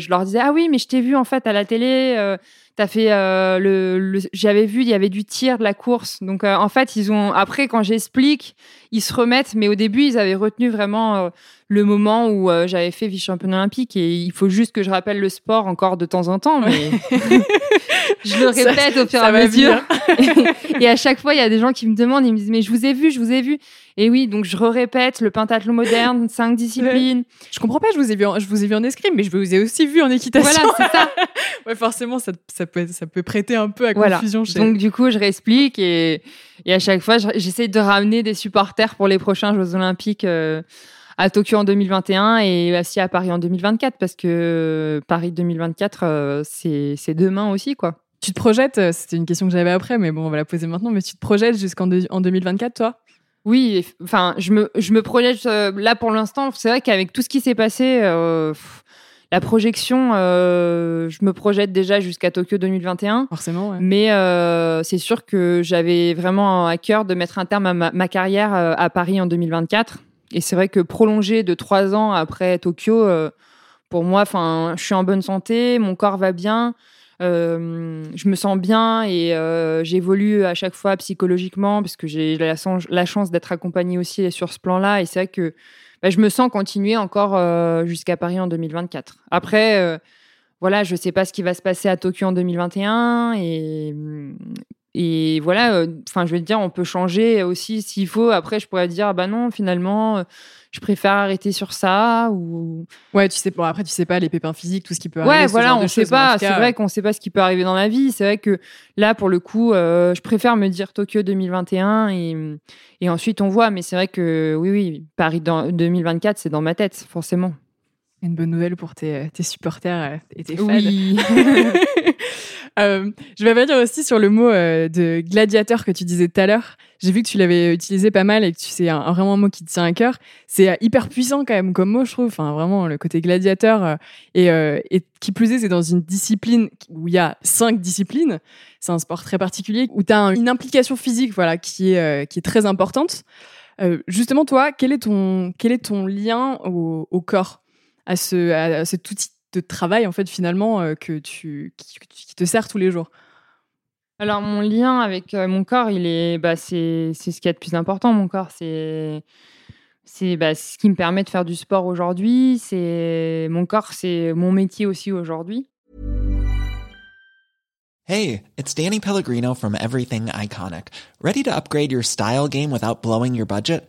je leur disais ah oui mais je t'ai vu en fait à la télé T'as fait euh, le, j'avais vu il y avait du tir de la course. Donc euh, en fait ils ont après quand j'explique ils se remettent mais au début ils avaient retenu vraiment euh, le moment où j'avais fait vice championne olympique et il faut juste que je rappelle le sport encore de temps en temps mais [laughs] [laughs] je le répète au fur et à mesure [laughs] et à chaque fois il y a des gens qui me demandent ils me disent mais je vous ai vu je vous ai vu et oui, donc je répète le pentathlon moderne, [laughs] cinq disciplines. Je comprends pas, je vous ai vu en, je vous ai vu en escrime, mais je vous ai aussi vu en équitation. Voilà, c'est ça. [laughs] ouais, forcément, ça, ça, peut, ça peut prêter un peu à confusion. Chez... Donc du coup, je réexplique et, et à chaque fois, j'essaie de ramener des supporters pour les prochains Jeux Olympiques. Euh, à Tokyo en 2021 et aussi à Paris en 2024 parce que Paris 2024 euh, c'est demain aussi quoi. Tu te projettes, euh, c'était une question que j'avais après mais bon on va la poser maintenant mais tu te projettes jusqu'en en 2024 toi? Oui, enfin, je me, je me projette euh, là pour l'instant. C'est vrai qu'avec tout ce qui s'est passé, euh, la projection, euh, je me projette déjà jusqu'à Tokyo 2021. Forcément, ouais. Mais c'est sûr que j'avais vraiment à cœur de mettre un terme à ma, carrière à Paris en 2024. Et c'est vrai que prolonger de trois ans après Tokyo, pour moi, enfin, je suis en bonne santé, mon corps va bien. Euh, je me sens bien et euh, j'évolue à chaque fois psychologiquement parce que j'ai la, chance d'être accompagnée aussi sur ce plan-là. Et c'est vrai que bah, je me sens continuer encore euh, jusqu'à Paris en 2024. Après, voilà, je ne sais pas ce qui va se passer à Tokyo en 2021 et, et voilà, enfin, je veux dire, on peut changer aussi s'il faut. Après, je pourrais dire, ah bah non, finalement, je préfère arrêter sur ça ou? Ouais tu sais bon après tu sais pas les pépins physiques tout ce qui peut arriver ouais voilà on sait pas. c'est vrai qu'on sait pas ce qui peut arriver dans la vie. C'est vrai que là pour le coup euh, je préfère me dire Tokyo 2021 et, et ensuite on voit. Mais c'est vrai que oui oui Paris dans 2024 c'est dans ma tête forcément. Une bonne nouvelle pour tes, tes supporters euh, et tes fans. Oui. [laughs] Euh, je vais revenir aussi sur le mot euh, de gladiateur que tu disais tout à l'heure. J'ai vu que tu l'avais utilisé pas mal et que c'est un, vraiment un mot qui te tient à cœur. C'est euh, hyper puissant quand même comme mot, je trouve. Enfin, vraiment, le côté gladiateur. et, et qui plus est, c'est dans une discipline où il y a cinq disciplines. C'est un sport très particulier où tu as une implication physique voilà, qui, est, qui est très importante. justement, toi, quel est ton, quel est ton lien au, au corps à, ce, à cet outil de travail en fait finalement euh, que tu qui, te sert tous les jours Alors mon lien avec euh, mon corps, il est bah c'est c'est ce qui est de plus important mon corps, c'est c'est bah, ce qui me permet de faire du sport aujourd'hui, c'est mon corps, c'est mon métier aussi aujourd'hui. Hey, it's Danny Pellegrino from Everything Iconic. Ready to upgrade your style game without blowing your budget?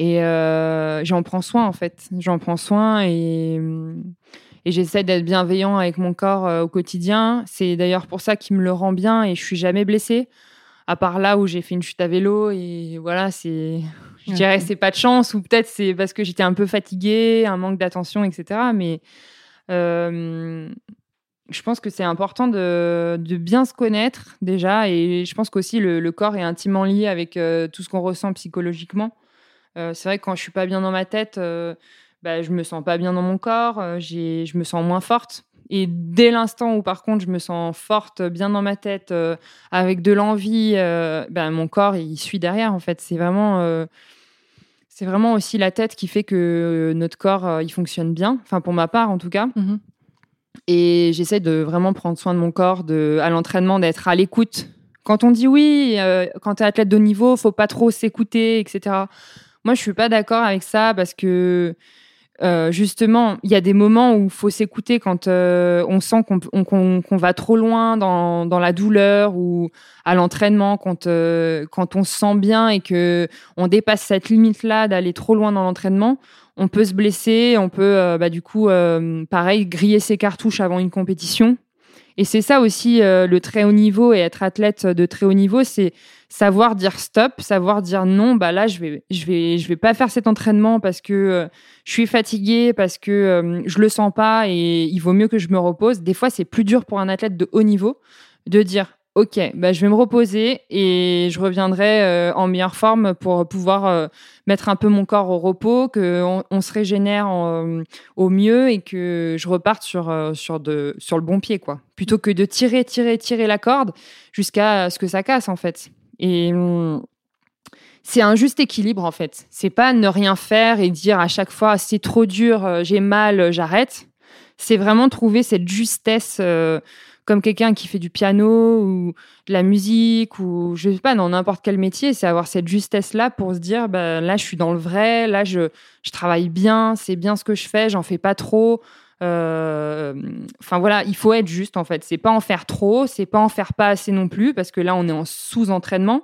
Et euh, j'en prends soin, en fait. J'en prends soin et, et j'essaie d'être bienveillant avec mon corps euh, au quotidien. C'est d'ailleurs pour ça qu'il me le rend bien et je suis jamais blessée. À part là où j'ai fait une chute à vélo et voilà, c'est, je dirais, c'est pas de chance ou peut-être c'est parce que j'étais un peu fatiguée, un manque d'attention, etc. Mais euh, je pense que c'est important de, de, bien se connaître déjà et je pense qu'aussi le, le, corps est intimement lié avec tout ce qu'on ressent psychologiquement. Euh, c'est vrai que quand je suis pas bien dans ma tête, euh, bah, je me sens pas bien dans mon corps, euh, je me sens moins forte. Et dès l'instant où, par contre, je me sens forte, bien dans ma tête, avec de l'envie, ben, mon corps, il suit derrière, en fait. C'est vraiment, c'est vraiment aussi la tête qui fait que notre corps, il fonctionne bien. Enfin, pour ma part, en tout cas. Mmh Et j'essaie de vraiment prendre soin de mon corps, de, à l'entraînement, d'être à l'écoute. Quand on dit oui, quand tu es athlète de haut niveau, faut pas trop s'écouter, etc. Moi, je suis pas d'accord avec ça parce que euh, justement, il y a des moments où il faut s'écouter quand euh, on sent qu'on va trop loin dans, dans, la douleur ou à l'entraînement, quand, euh, quand on se sent bien et que on dépasse cette limite-là d'aller trop loin dans l'entraînement, on peut se blesser, on peut bah, du coup, pareil, griller ses cartouches avant une compétition. Et c'est ça aussi le très haut niveau et être athlète de très haut niveau, c'est savoir dire stop, savoir dire non, bah là je vais je vais je vais pas faire cet entraînement parce que euh, je suis fatiguée, parce que euh, je le sens pas et il vaut mieux que je me repose. Des fois, c'est plus dur pour un athlète de haut niveau de dire OK, bah je vais me reposer et je reviendrai euh, en meilleure forme pour pouvoir mettre un peu mon corps au repos, que on, se régénère au mieux et que je reparte sur sur de sur le bon pied quoi. Plutôt que de tirer tirer tirer la corde jusqu'à ce que ça casse en fait. Et hum, c'est un juste équilibre en fait. C'est pas ne rien faire et dire à chaque fois c'est trop dur, euh, j'ai mal, euh, j'arrête. C'est vraiment trouver cette justesse euh, comme quelqu'un qui fait du piano ou de la musique ou je sais pas dans n'importe quel métier, c'est avoir cette justesse là pour se dire bah, là je suis dans le vrai, là je, je travaille bien, c'est bien ce que je fais, j'en fais pas trop. Enfin voilà, il faut être juste en fait. C'est pas en faire trop, c'est pas en faire pas assez non plus, parce que là on est en sous-entraînement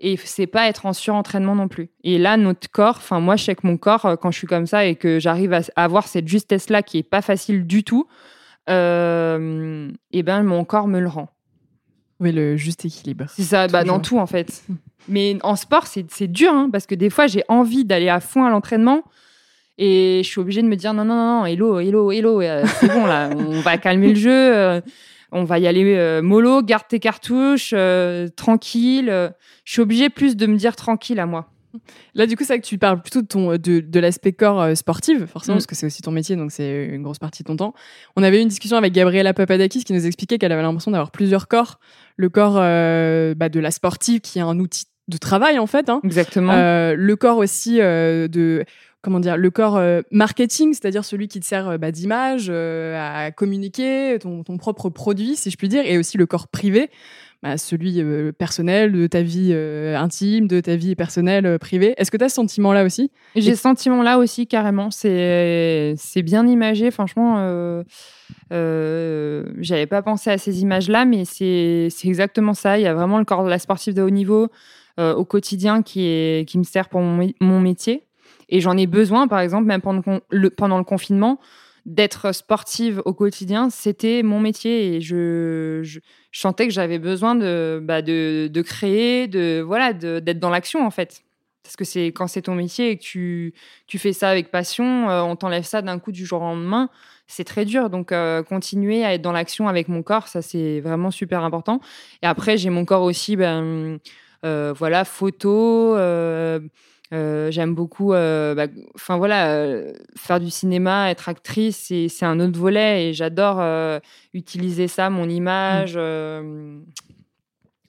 et c'est pas être en surentraînement non plus. Et là notre corps, enfin moi je sais que mon corps euh, quand je suis comme ça et que j'arrive à avoir cette justesse là qui est pas facile du tout, euh, et ben mon corps me le rend. Oui, le juste équilibre. C'est ça, bah, dans tout en fait. [laughs] Mais en sport, c'est dur, hein, parce que des fois, j'ai envie d'aller à fond à l'entraînement, et je suis obligée de me dire non, non, non, hello, hello, hello, euh, c'est bon là, on va calmer le jeu, euh, on va y aller euh, mollo, garde tes cartouches, tranquille. je suis obligée plus de me dire tranquille à moi. Là, du coup, c'est vrai que tu parles plutôt de, ton, de, de l'aspect corps sportif, forcément, mm. parce que c'est aussi ton métier, donc c'est une grosse partie de ton temps. On avait eu une discussion avec Gabriela Papadakis qui nous expliquait qu'elle avait l'impression d'avoir plusieurs corps. Le corps bah, de la sportive, qui est un outil de travail, en fait. Hein. Exactement. le corps aussi de comment dire, le corps euh, marketing, c'est-à-dire celui qui te sert euh, bah, d'image, euh, à communiquer ton, propre produit, si je puis dire, et aussi le corps privé, bah, celui personnel, de ta vie intime, de ta vie personnelle, privée. Est-ce que tu as ce sentiment-là aussi? J'ai ce sentiment-là aussi, carrément. C'est bien imagé, franchement. J'avais pas pensé à ces images-là, mais c'est exactement ça. Il y a vraiment le corps de la sportive de haut niveau au quotidien qui, est, qui me sert pour mon métier. Et j'en ai besoin, par exemple, même pendant le, confinement, d'être sportive au quotidien, c'était mon métier et je, sentais que j'avais besoin de, bah créer, de voilà, d'être dans l'action en fait. Parce que c'est quand c'est ton métier et que tu, tu fais ça avec passion, euh, on t'enlève ça d'un coup du jour au lendemain, c'est très dur. Donc euh, continuer à être dans l'action avec mon corps, ça c'est vraiment super important. Et après j'ai mon corps aussi, ben euh, voilà, photo. Euh, j'aime beaucoup, euh, bah, enfin voilà, euh, faire du cinéma, être actrice, c'est un autre volet et j'adore utiliser ça, mon image. Mmh.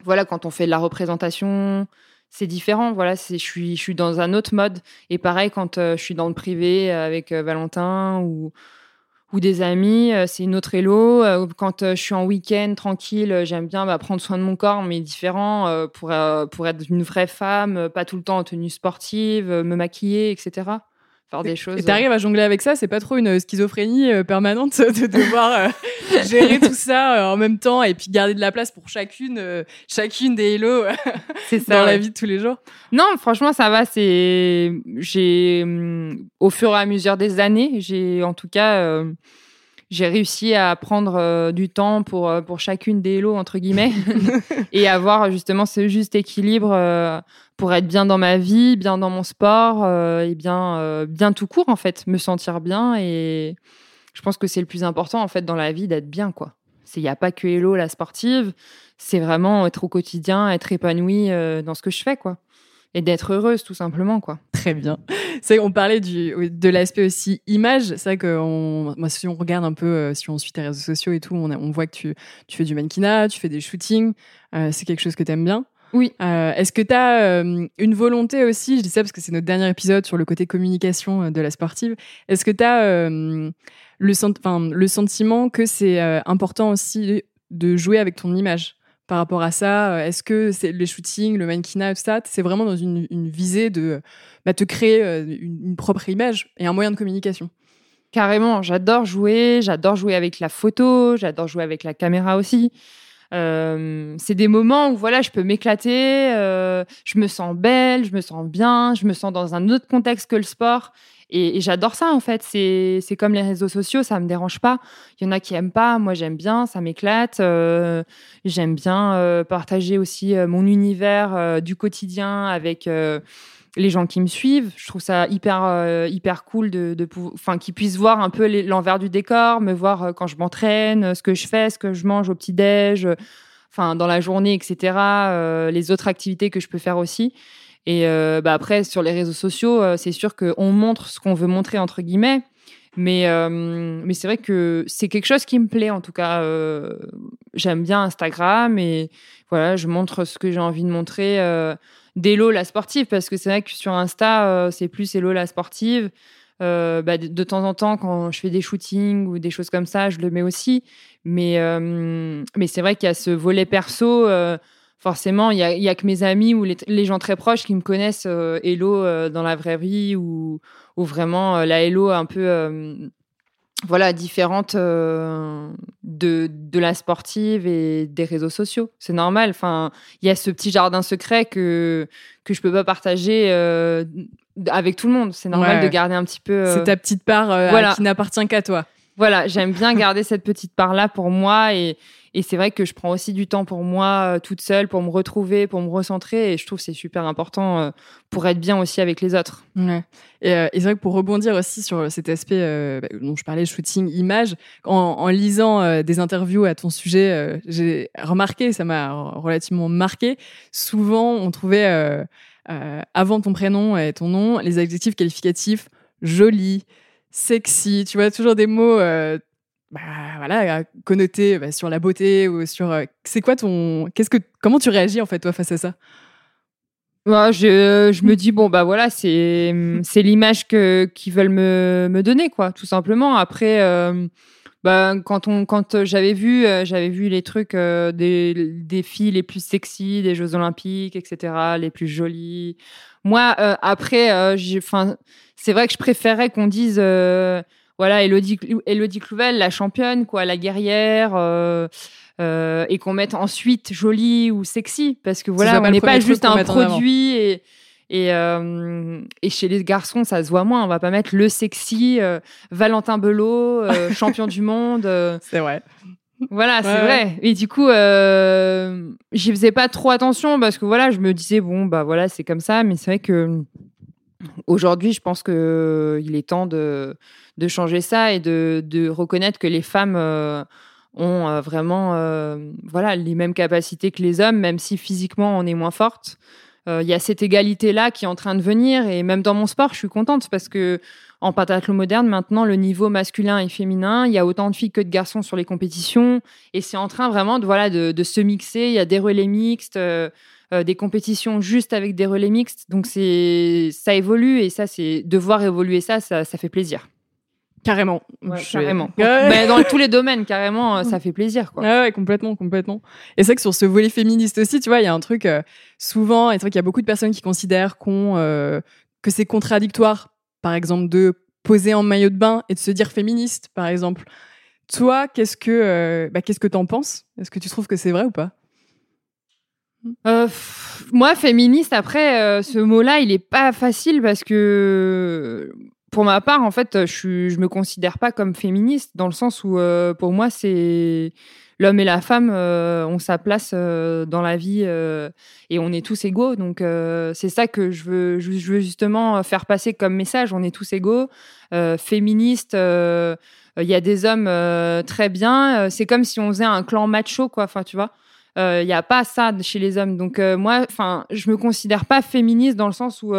voilà, quand on fait de la représentation, c'est différent. Voilà, je suis, je suis dans un autre mode. Et pareil, quand je suis dans le privé avec Valentin ou, ou des amis, euh, c'est une autre hello. Euh, quand euh, je suis en week-end tranquille, j'aime bien bah, prendre soin de mon corps, mais différent pour, pour être une vraie femme, pas tout le temps en tenue sportive, me maquiller, etc faire des choses. Et t'arrives à jongler avec ça, c'est pas trop une schizophrénie euh, permanente [laughs] de devoir euh, gérer tout ça euh, en même temps et puis garder de la place pour chacune, chacune des hello dans la vie de tous les jours. Non, franchement, ça va. C'est, j'ai, hum, au fur et à mesure des années, j'ai en tout cas j'ai réussi à prendre du temps pour, pour chacune des hello, entre guillemets, [laughs] et avoir justement ce juste équilibre pour être bien dans ma vie, bien dans mon sport euh, et bien, euh, bien tout court en fait, me sentir bien et je pense que c'est le plus important en fait dans la vie d'être bien quoi. Il n'y a pas que Hello la sportive, c'est vraiment être au quotidien, être épanouie euh, dans ce que je fais quoi et d'être heureuse tout simplement quoi. Très bien. C'est on parlait du de l'aspect aussi image, c'est vrai que moi si on regarde un peu si on suit tes réseaux sociaux et tout, on, on voit que tu, tu fais du mannequinat, tu fais des shootings, c'est quelque chose que tu aimes bien. Oui. Euh, est-ce que tu as euh, une volonté aussi, je dis ça parce que c'est notre dernier épisode sur le côté communication euh, de la sportive, est-ce que tu as le, le sentiment que c'est important aussi de jouer avec ton image par rapport à ça? Est-ce que c'est les shootings, le mannequinat, tout ça, c'est vraiment dans une, visée de bah, te créer une, propre image et un moyen de communication? Carrément, j'adore jouer, j'adore jouer avec la photo, j'adore jouer avec la caméra aussi. Euh, c'est des moments où voilà, je peux m'éclater, euh, je me sens belle, je me sens bien, je me sens dans un autre contexte que le sport. Et, j'adore ça, en fait. C'est comme les réseaux sociaux, ça me dérange pas. Il y en a qui aiment pas, moi j'aime bien, ça m'éclate. Euh, j'aime bien euh, partager aussi euh, mon univers du quotidien avec les gens qui me suivent. Je trouve ça hyper, hyper cool de, de qu'ils puissent voir un peu l'envers du décor, me voir quand je m'entraîne, ce que je fais, ce que je mange au petit-déj, enfin, dans la journée, etc. les autres activités que je peux faire aussi. Et euh, bah après, sur les réseaux sociaux, euh, c'est sûr qu'on montre ce qu'on veut montrer, entre guillemets. Mais, euh, mais c'est vrai que c'est quelque chose qui me plaît, en tout cas. J'aime bien Instagram et voilà, je montre ce que j'ai envie de montrer d'Elo la sportive, parce que c'est vrai que sur Insta, c'est plus Hello la sportive. Bah, de, temps en temps, quand je fais des shootings ou des choses comme ça, je le mets aussi. Mais, mais c'est vrai qu'il y a ce volet perso forcément, il y a, que mes amis ou les, gens très proches qui me connaissent euh, Hello euh, dans la vraie vie ou, vraiment euh, la Hello un peu voilà différente de, de la sportive et des réseaux sociaux. C'est normal. Enfin, il y a ce petit jardin secret que que je peux pas partager avec tout le monde. C'est normal de garder un petit peu. C'est ta petite part qui n'appartient qu'à toi. Voilà, j'aime bien [laughs] garder cette petite part là pour moi et et c'est vrai que je prends aussi du temps pour moi, euh, toute seule, pour me retrouver, pour me recentrer. Et je trouve c'est super important euh, pour être bien aussi avec les autres. Euh, et c'est vrai que pour rebondir aussi sur cet aspect bah, dont je parlais, shooting, image, en lisant des interviews à ton sujet, j'ai remarqué, ça m'a relativement marqué, souvent on trouvait avant ton prénom et ton nom les adjectifs qualificatifs joli, sexy, tu vois, toujours des mots bah, voilà, connoté bah, sur la beauté ou sur. Euh, c'est quoi ton. Qu'est-ce que, comment tu réagis en fait, toi, face à ça? Bah, je, je, me dis, bon, bah voilà, c'est, [laughs] c'est l'image que, qu'ils veulent me, me donner, quoi, tout simplement. Après, euh, bah, quand, on, quand j'avais vu, euh, j'avais vu les trucs des, des filles les plus sexy des Jeux Olympiques, etc., les plus jolies. Moi, après, c'est vrai que je préférais qu'on dise voilà, Elodie, Elodie Clouvel, la championne, quoi, la guerrière, euh, euh, et qu'on mette ensuite jolie ou sexy, parce que voilà, on n'est pas juste un produit et et, euh, et, chez les garçons, ça se voit moins. On va pas mettre le sexy Valentin Belot, [laughs] champion du monde. c'est vrai. Voilà, c'est vrai. Et du coup, j'y faisais pas trop attention parce que voilà, je me disais bon bah voilà, c'est comme ça. Mais c'est vrai que aujourd'hui, je pense que il est temps de de changer ça et de, reconnaître que les femmes euh, ont euh, vraiment euh, voilà les mêmes capacités que les hommes, même si physiquement on est moins forte. Il y a cette égalité là qui est en train de venir et même dans mon sport, je suis contente parce que en moderne, maintenant, le niveau masculin et féminin, il y a autant de filles que de garçons sur les compétitions et c'est en train vraiment de voilà de, se mixer. Il y a des relais mixtes. des compétitions juste avec des relais mixtes. Donc c'est ça évolue et ça c'est de voir évoluer ça, ça fait plaisir. Carrément. carrément. Mais [laughs] dans tous les [laughs] domaines, carrément, euh, ça fait plaisir. Quoi. ouais, complètement, complètement. Et c'est que sur ce volet féministe aussi, tu vois, il y a un truc euh, souvent, et c'est vrai qu'il y a beaucoup de personnes qui considèrent qu'on, euh, que c'est contradictoire, par exemple, de poser en maillot de bain et de se dire féministe, par exemple. Toi, qu'est-ce que bah, qu'est-ce que t'en penses? Est-ce que tu trouves que c'est vrai ou pas? Moi, féministe, après, ce mot-là, il est pas facile parce que pour ma part, en fait, je, je me considère pas comme féministe dans le sens où, euh, pour moi, c'est l'homme et la femme euh, ont sa place euh, dans la vie et on est tous égaux. Donc, c'est ça que je veux, je, veux justement faire passer comme message. On est tous égaux, féministes. Il y a des hommes très bien. c'est comme si on faisait un clan macho, quoi. Enfin, tu vois. Il n'y a pas ça chez les hommes. Donc, moi, enfin, je me considère pas féministe dans le sens où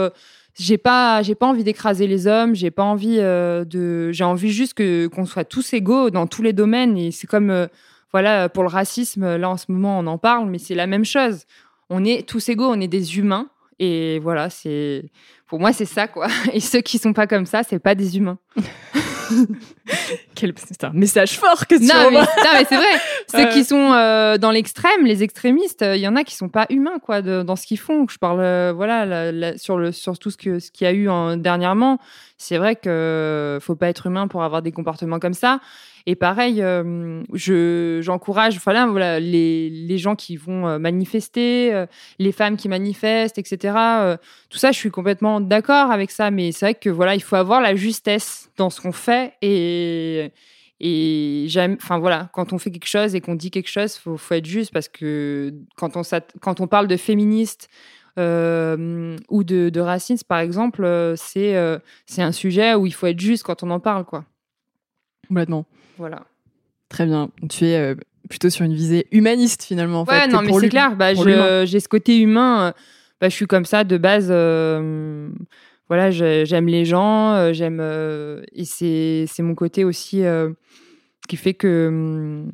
j'ai pas j'ai pas envie d'écraser les hommes j'ai pas envie euh, de j'ai envie juste que qu'on soit tous égaux dans tous les domaines. Et c'est comme euh, voilà pour le racisme là en ce moment on en parle mais c'est la même chose. On est tous égaux on est des humains. Et voilà c'est pour moi c'est ça quoi. [laughs] Et ceux qui sont pas comme ça c'est pas des humains [laughs] [laughs] Quel c'est un message fort que tu non, mais, non, mais c'est vrai. [laughs] Ceux qui sont euh, dans l'extrême, les extrémistes, euh, il y en a qui sont pas humains quoi de- dans ce qu'ils font. Je parle euh, voilà la- la- sur le sur tout ce que ce qu'il y a eu en- dernièrement. C'est vrai que faut pas être humain pour avoir des comportements comme ça. Et pareil, euh, je j'encourage voilà voilà les les gens qui vont manifester, euh, les femmes qui manifestent, etc. euh, tout ça, je suis complètement d'accord avec ça. Mais c'est vrai que voilà, il faut avoir la justesse dans ce qu'on fait et et j'aime, enfin voilà, quand on fait quelque chose et qu'on dit quelque chose, faut, faut être juste parce que quand on, quand on parle de féministe euh, ou de, de racisme, par exemple, euh, c'est euh, c'est un sujet où il faut être juste quand on en parle, quoi. Complètement. Voilà. Très bien. Tu es euh, plutôt sur une visée humaniste finalement. En ouais, fait, non, mais c'est clair. Bah, j'ai ce côté humain. bah, je suis comme ça de base. Voilà, j'aime les gens, euh, j'aime euh, et c'est mon côté aussi euh, qui fait que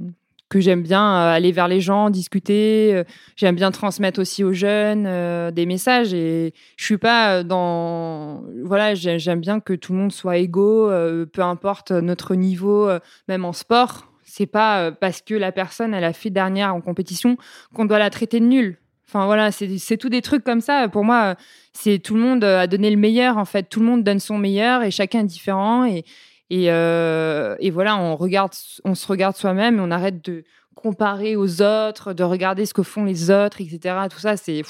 que j'aime bien aller vers les gens, discuter. j'aime bien transmettre aussi aux jeunes des messages et je dans voilà, j'ai- j'aime bien que tout le monde soit égaux, peu importe notre niveau, même en sport. C'est pas parce que la personne elle a fait dernière en compétition qu'on doit la traiter de nulle. Enfin voilà, c'est tout des trucs comme ça. Pour moi, euh, c'est tout le monde euh, a donné le meilleur en fait. Tout le monde donne son meilleur et chacun est différent et et, euh, et voilà, on regarde, on se regarde soi-même et on arrête de comparer aux autres, de regarder ce que font les autres, etc. Tout ça, c'est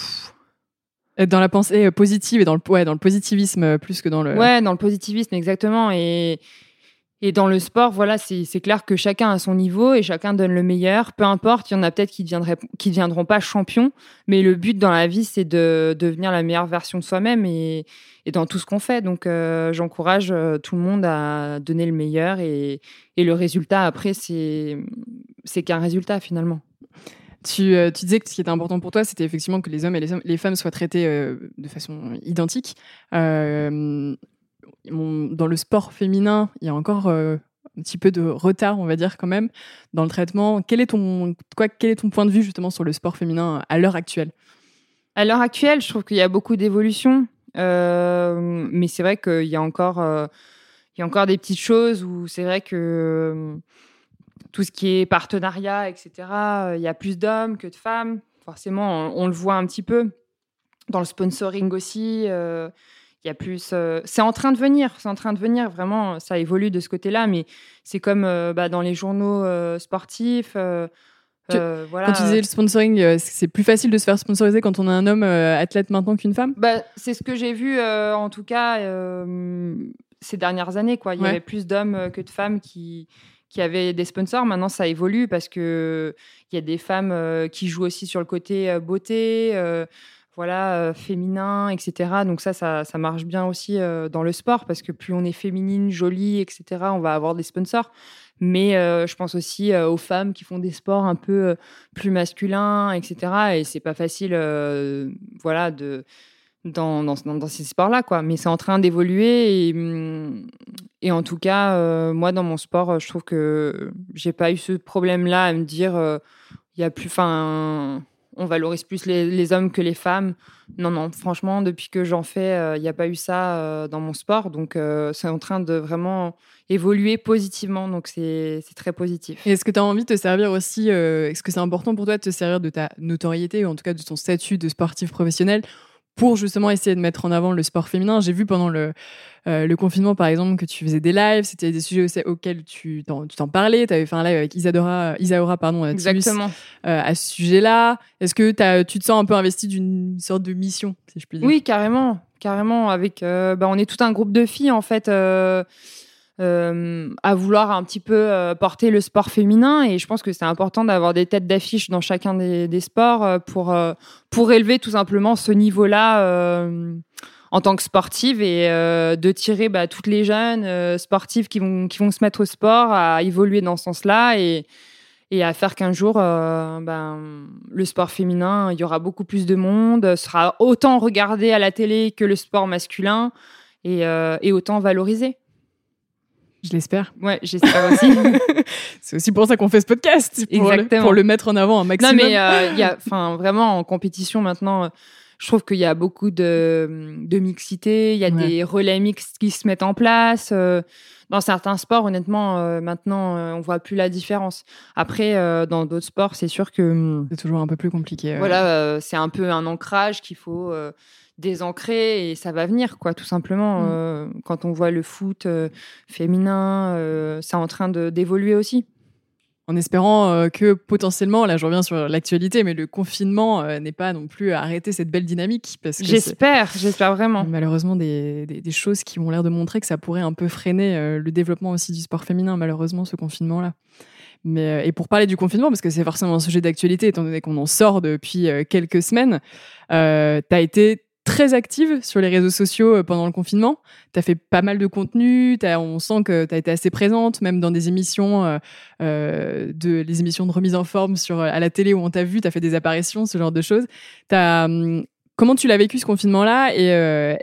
dans la pensée positive et dans le, ouais, dans le positivisme plus que dans le. ouais dans le positivisme exactement et et dans le sport, voilà, c'est clair que chacun a son niveau et chacun donne le meilleur. Peu importe, il y en a peut-être qui deviendraient, qui deviendront pas champions, mais le but dans la vie, c'est de devenir la meilleure version de soi-même et, et dans tout ce qu'on fait. Donc, euh, j'encourage euh, tout le monde à donner le meilleur et, et le résultat après, c'est qu'un résultat finalement. Tu, euh, tu disais que ce qui était important pour toi, c'était effectivement que les hommes et les, hommes- les femmes soient traités de façon identique. Dans le sport féminin, il y a encore euh, un petit peu de retard, on va dire quand même, dans le traitement. Quel est ton, quoi, quel est ton point de vue justement sur le sport féminin à l'heure actuelle? À l'heure actuelle, je trouve qu'il y a beaucoup d'évolution, euh, mais c'est vrai qu'il y a encore, euh, il y a encore des petites choses où c'est vrai que euh, tout ce qui est partenariat, etc., euh, il y a plus d'hommes que de femmes. Forcément, on le voit un petit peu dans le sponsoring aussi. Il y a plus. euh, c'est en train de venir, c'est en train de venir. Vraiment, ça évolue de ce côté-là, mais c'est comme euh, bah, dans les journaux euh, sportifs. euh, voilà. Quand tu disais le sponsoring, c'est plus facile de se faire sponsoriser quand on est un homme athlète maintenant qu'une femme? Bah, c'est ce que j'ai vu, euh, en tout cas, euh, ces dernières années. Quoi. Il y avait plus d'hommes que de femmes qui, qui avaient des sponsors. Maintenant, ça évolue parce que il y a des femmes qui jouent aussi sur le côté beauté, voilà, euh, féminin, etc. Donc ça, ça, ça marche bien aussi euh, dans le sport parce que plus on est féminine, jolie, etc., on va avoir des sponsors. Mais euh, je pense aussi aux femmes qui font des sports un peu plus masculins, etc. Et c'est pas facile, voilà, de dans, dans, ces sports-là, quoi. Mais c'est en train d'évoluer et, et en tout cas, moi, dans mon sport, je trouve que j'ai pas eu ce problème-là à me dire, il y a plus, enfin, on valorise plus les, hommes que les femmes. Non, non, franchement, depuis que j'en fais, euh, il n'y a pas eu ça euh, dans mon sport. Donc, euh, c'est en train de vraiment évoluer positivement. Donc, c'est très positif. Est-ce que tu as envie de te servir aussi, euh, est-ce que c'est important pour toi de te servir de ta notoriété, ou en tout cas de ton statut de sportif professionnel, pour justement essayer de mettre en avant le sport féminin J'ai vu pendant le, euh, le confinement, par exemple, que tu faisais des lives, c'était des sujets aussi auxquels tu t'en, tu t'en parlais, tu avais fait un live avec Isadora, Isaura pardon, à Exactement. euh, à ce sujet-là. Est-ce que t'as- tu te sens un peu investi d'une sorte de mission, si je puis dire? Oui, carrément, carrément. Avec, euh, bah, on est tout un groupe de filles en fait euh, à vouloir un petit peu euh, porter le sport féminin, et je pense que c'est important d'avoir des têtes d'affiche dans chacun des, sports euh, pour pour élever tout simplement ce niveau-là. en tant que sportive et de tirer bah, toutes les jeunes sportives qui vont, qui vont se mettre au sport à évoluer dans ce sens-là et, à faire qu'un jour, ben, le sport féminin, il y aura beaucoup plus de monde, sera autant regardé à la télé que le sport masculin et autant valorisé. Je l'espère. Ouais, j'espère aussi. [laughs] C'est aussi pour ça qu'on fait ce podcast, pour, le, Exactement. pour le mettre en avant un non, maximum. mais euh, il y a, enfin, vraiment, en compétition maintenant, euh, je trouve qu'il y a beaucoup de, de mixité, il y a des relais mixtes qui se mettent en place. Euh, dans certains sports, honnêtement, euh, maintenant, euh, on voit plus la différence. Après, dans d'autres sports, c'est sûr que hum, c'est toujours un peu plus compliqué. Voilà, c'est un peu un ancrage qu'il faut désancrer et ça va venir, quoi, tout simplement. Mmh. quand on voit le foot féminin, c'est en train d'évoluer aussi en espérant euh, que potentiellement, là je reviens sur l'actualité, mais le confinement euh, n'est pas non plus arrêté cette belle dynamique. J'espère, j'espère vraiment. Malheureusement, des, des, choses qui ont l'air de montrer que ça pourrait un peu freiner euh, le développement aussi du sport féminin, malheureusement, ce confinement-là. Mais, et pour parler du confinement, parce que c'est forcément un sujet d'actualité, étant donné qu'on en sort depuis quelques semaines, tu as été très active sur les réseaux sociaux euh, pendant le confinement. Tu as fait pas mal de contenu, on sent que tu as été assez présente, même dans des émissions, euh, euh, de, les émissions de remise en forme sur, à la télé où on t'a vu, tu as fait des apparitions, ce genre de choses. Hum, comment tu l'as vécu ce confinement-là? Et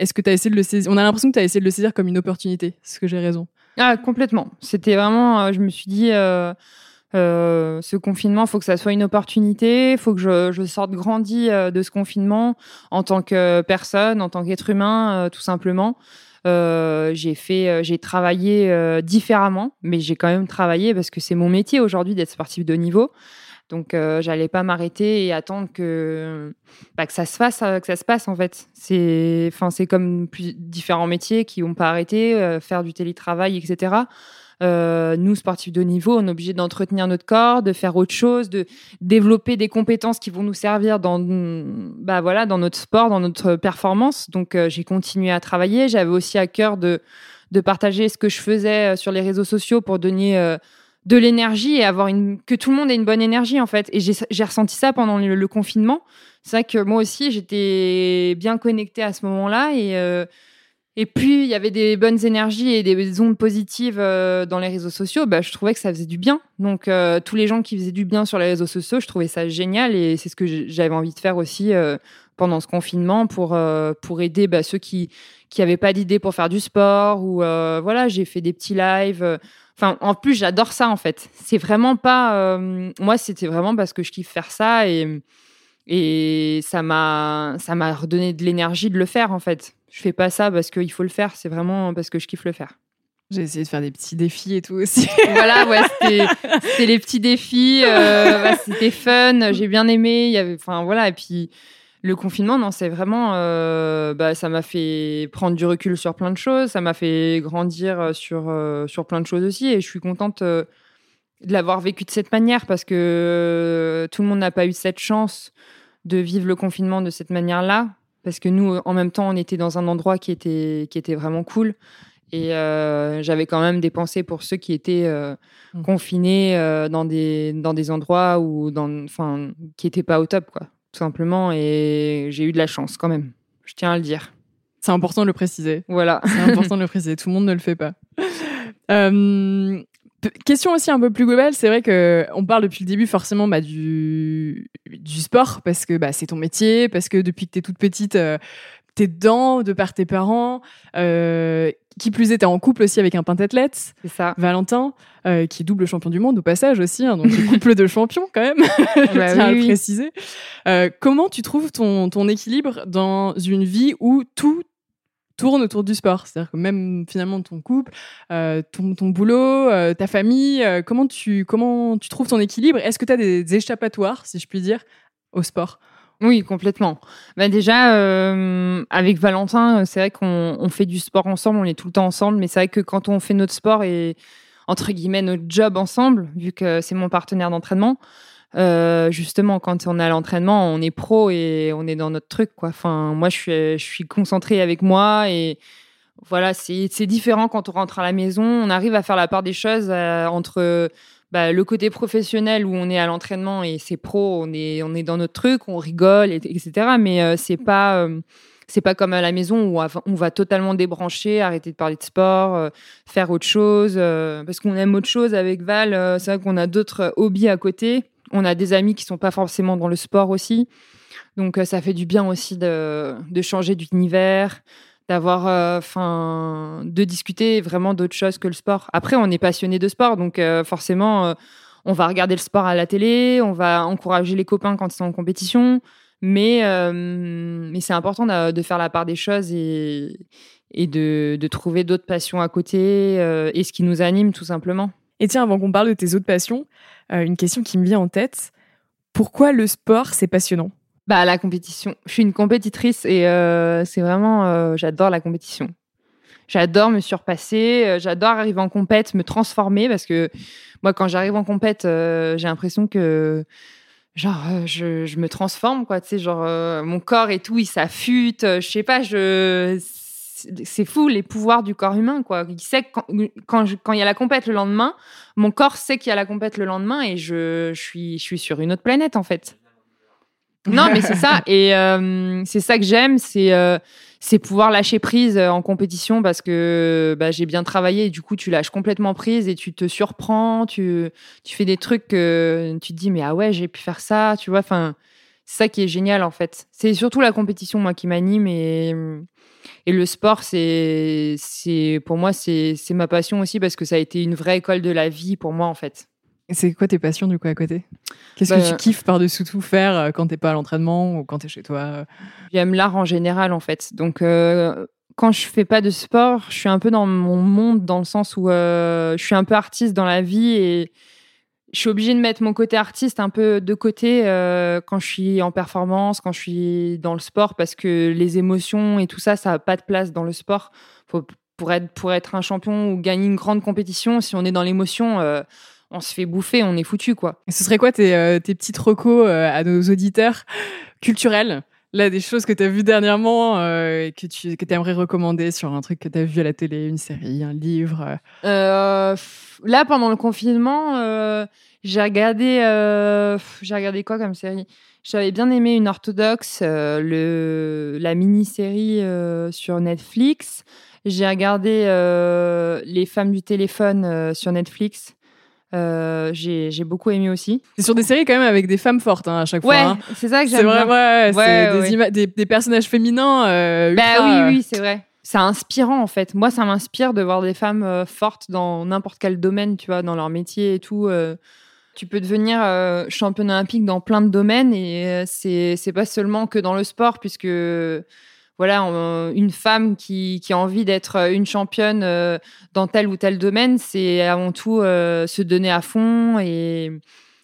est-ce que tu as essayé de le saisir? On a l'impression que tu as essayé de le saisir comme une opportunité. Est-ce que j'ai raison Ah, complètement. C'était vraiment, je me suis dit, euh, ce confinement, faut que ça soit une opportunité, faut que je, sorte grandi euh, de ce confinement en tant que personne, en tant qu'être humain, euh, tout simplement. j'ai fait, j'ai travaillé différemment, mais j'ai quand même travaillé parce que c'est mon métier aujourd'hui d'être sportif de niveau. Donc, j'allais pas m'arrêter et attendre que, bah, que ça se fasse, que ça se passe en fait. C'est, enfin, c'est comme différents métiers qui n'ont pas arrêté, faire du télétravail, etc. Euh, nous, sportifs de niveau, on est obligé d'entretenir notre corps, de faire autre chose, de développer des compétences qui vont nous servir dans, bah voilà, dans notre sport, dans notre performance. Donc, euh, j'ai continué à travailler. J'avais aussi à cœur de, de partager ce que je faisais euh, sur les réseaux sociaux pour donner de l'énergie et avoir une que tout le monde ait une bonne énergie en fait. Et j'ai ressenti ça pendant le, confinement. C'est vrai que moi aussi j'étais bien connectée à ce moment-là et et puis, il y avait des bonnes énergies et des ondes positives euh, dans les réseaux sociaux. Bah, je trouvais que ça faisait du bien. Donc, euh, tous les gens qui faisaient du bien sur les réseaux sociaux, je trouvais ça génial. Et c'est ce que j'avais envie de faire aussi euh, pendant ce confinement pour, pour aider bah, ceux qui n'avaient pas d'idée pour faire du sport. Ou voilà, j'ai fait des petits lives. Enfin, en plus, j'adore ça, en fait. C'est vraiment pas... moi, c'était vraiment parce que je kiffe faire ça. Et, et ça m'a redonné de l'énergie de le faire, en fait je fais pas ça parce qu'il faut le faire, c'est vraiment parce que je kiffe le faire. J'ai essayé de faire des petits défis et tout aussi. [laughs] voilà, ouais, c'était les petits défis. Euh, [laughs] c'était fun, j'ai bien aimé. Il y avait, enfin voilà, et puis le confinement, non, c'est vraiment, euh, bah, ça m'a fait prendre du recul sur plein de choses, ça m'a fait grandir sur euh, sur plein de choses aussi, et je suis contente de l'avoir vécu de cette manière parce que tout le monde n'a pas eu cette chance de vivre le confinement de cette manière-là parce que nous, en même temps, on était dans un endroit qui était, qui était vraiment cool. Et euh, j'avais quand même des pensées pour ceux qui étaient euh, mmh. confinés euh, dans, des, dans des endroits où, dans, enfin, qui n'étaient pas au top, quoi, tout simplement. Et j'ai eu de la chance quand même. Je tiens à le dire. C'est important de le préciser. Voilà. C'est important de le préciser. Tout le monde ne le fait pas. [laughs] Question aussi un peu plus globale, c'est vrai que on parle depuis le début forcément bah, du, du sport parce que bah, c'est ton métier, parce que depuis que tu es toute petite, tu euh, t'es dedans de par tes parents. Euh, qui plus est, t'es en couple aussi avec un pentathlète, c'est ça. Valentin, euh, qui est double champion du monde au passage aussi, hein, donc [laughs] couple de champions quand même, [laughs] je bah tiens à le préciser. comment tu trouves ton, ton équilibre dans une vie où tout tourne autour du sport. C'est-à-dire que même finalement ton couple, euh, ton, ton, boulot, euh, ta famille, euh, comment, tu, comment tu trouves ton équilibre? Est-ce que tu as des, échappatoires, si je puis dire, au sport? Oui, complètement. Bah déjà, avec Valentin, c'est vrai qu'on on fait du sport ensemble, on est tout le temps ensemble, mais c'est vrai que quand on fait notre sport et entre guillemets notre job ensemble, vu que c'est mon partenaire d'entraînement, euh, justement, quand on est à l'entraînement, on est pro et on est dans notre truc, quoi. Enfin, moi, je suis, je suis concentrée avec moi et voilà, c'est différent quand on rentre à la maison. On arrive à faire la part des choses euh, entre bah, le côté professionnel où on est à l'entraînement et c'est pro, on est, on est dans notre truc, on rigole, etc. Mais euh, c'est pas c'est pas comme à la maison où on va totalement débrancher, arrêter de parler de sport, faire autre chose, parce qu'on aime autre chose avec Val. c'est vrai qu'on a d'autres hobbies à côté. On a des amis qui sont pas forcément dans le sport aussi. Donc euh, ça fait du bien aussi de, changer d'univers, d'avoir, euh, enfin, de discuter vraiment d'autres choses que le sport. Après, on est passionné de sport, donc euh, forcément, on va regarder le sport à la télé, on va encourager les copains quand ils sont en compétition. Mais, mais c'est important de, faire la part des choses et, de trouver d'autres passions à côté et ce qui nous anime tout simplement. Et tiens, avant qu'on parle de tes autres passions, une question qui me vient en tête. Pourquoi le sport, c'est passionnant? Bah la compétition. Je suis une compétitrice et c'est vraiment, j'adore la compétition. J'adore me surpasser, euh, j'adore arriver en compète, me transformer parce que moi, quand j'arrive en compète, euh, j'ai l'impression que genre euh, je, je, me transforme quoi. Tu sais, genre mon corps et tout, il s'affûte. je sais pas, je c'est fou les pouvoirs du corps humain quoi. Il sait quand quand, quand il y a la compète le lendemain, mon corps sait qu'il y a la compète le lendemain et je, je suis je suis sur une autre planète en fait. Non, mais c'est ça. [laughs] Et c'est ça que j'aime, c'est c'est pouvoir lâcher prise euh, en compétition parce que bah, j'ai bien travaillé et du coup tu lâches complètement prise et tu te surprends, tu, tu fais des trucs que tu te dis mais ah ouais j'ai pu faire ça, tu vois, enfin c'est ça qui est génial en fait. C'est surtout la compétition moi qui m'anime et, et le sport c'est c'est pour moi c'est ma passion aussi parce que ça a été une vraie école de la vie pour moi en fait. C'est quoi tes passions du coup à côté? Qu'est-ce que tu bah, kiffes par-dessus tout faire euh, quand t'es pas à l'entraînement ou quand t'es chez toi euh? J'aime l'art en général en fait. Donc euh, quand je fais pas de sport, je suis un peu dans mon monde dans le sens où je suis un peu artiste dans la vie et je suis obligée de mettre mon côté artiste un peu de côté quand je suis en performance, quand je suis dans le sport parce que les émotions et tout ça, ça n'a pas de place dans le sport. pour être pour être un champion ou gagner une grande compétition, si on est dans l'émotion on se fait bouffer, on est foutu quoi. Ce serait quoi tes, euh, tes petites recos euh, à nos auditeurs culturels? Là, des choses que tu as vues dernièrement euh, que tu que aimerais recommander sur un truc que tu as vu à la télé, une série, un livre Là, pendant le confinement, j'ai regardé, j'ai regardé quoi comme série? J'avais bien aimé une orthodoxe, le, la mini-série sur Netflix. J'ai regardé Les femmes du téléphone sur Netflix. Euh, j'ai beaucoup aimé aussi. C'est sur des séries quand même avec des femmes fortes hein, à chaque fois. Ouais, hein. c'est ça que j'aime bien. Ouais, ouais, des, des, personnages féminins. Euh, bah oui, oui, c'est vrai. C'est inspirant en fait. Moi, ça m'inspire de voir des femmes euh, fortes dans n'importe quel domaine, tu vois, dans leur métier et tout. Euh. tu peux devenir championne olympique dans plein de domaines et c'est pas seulement que dans le sport, puisque voilà, une femme qui, qui a envie d'être une championne euh, dans tel ou tel domaine, c'est avant tout euh, se donner à fond et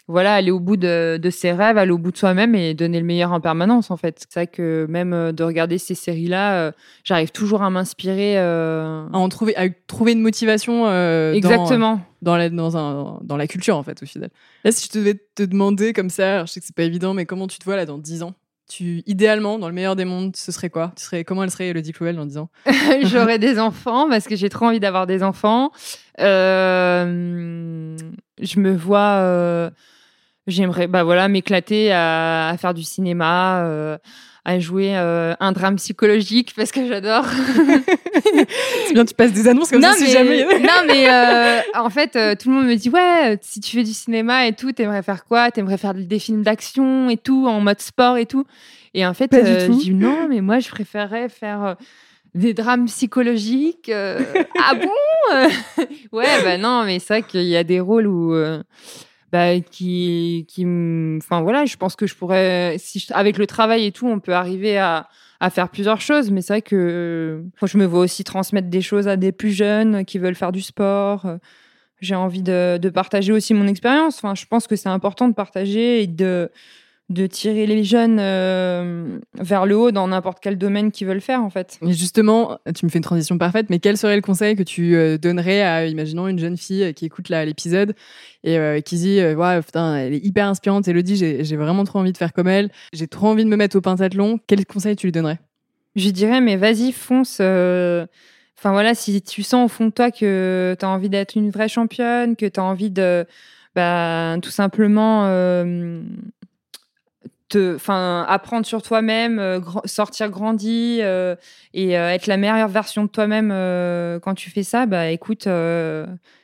voilà, aller au bout de, de, ses rêves, aller au bout de soi-même et donner le meilleur en permanence, en fait. C'est ça que même euh, de regarder ces séries-là, j'arrive toujours à m'inspirer. À en trouver, à trouver une motivation. Exactement. Dans, la, dans, un, dans la culture, en fait, au final. Là, si je devais te demander comme ça, je sais que c'est pas évident, mais comment tu te vois là dans 10 ans? Tu, idéalement, dans le meilleur des mondes, ce serait quoi? Tu Comment elle serait, Elodie Clouel, en disant? [laughs] J'aurais des enfants parce que j'ai trop envie d'avoir des enfants. Euh, je me vois. Euh, j'aimerais bah voilà, m'éclater à, faire du cinéma. Euh, à jouer un drame psychologique parce que j'adore. [laughs] c'est bien, tu passes des annonces comme ça si jamais. [laughs] non, mais en fait, tout le monde me dit ouais, si tu fais du cinéma et tout, t'aimerais faire quoi? T'aimerais faire des films d'action et tout, en mode sport et tout? Et en fait, je dis non, mais moi, je préférerais faire des drames psychologiques. [laughs] ah bon? Ouais, bah non, mais c'est vrai qu'il y a des rôles où bah, qui, qui, enfin voilà, je pense que je pourrais, si avec le travail et tout, on peut arriver à, à faire plusieurs choses. Mais c'est vrai que je me vois aussi transmettre des choses à des plus jeunes qui veulent faire du sport. J'ai envie de, de partager aussi mon expérience. Enfin, je pense que c'est important de partager et de de tirer les jeunes euh, vers le haut dans n'importe quel domaine qu'ils veulent faire en fait. Et justement, tu me fais une transition parfaite, mais quel serait le conseil que tu euh, donnerais à, imaginons, une jeune fille qui écoute l'épisode et euh, qui dit, ouais, putain, elle est hyper inspirante, Elodie, j'ai vraiment trop envie de faire comme elle, j'ai trop envie de me mettre au pentathlon, quel conseil tu lui donnerais? Je dirais, mais vas-y, fonce. Enfin voilà, si tu sens au fond de toi que tu as envie d'être une vraie championne, que tu as envie de bah, tout simplement enfin, apprendre sur toi-même, euh, sortir grandi euh, et euh, être la meilleure version de toi-même quand tu fais ça, bah écoute,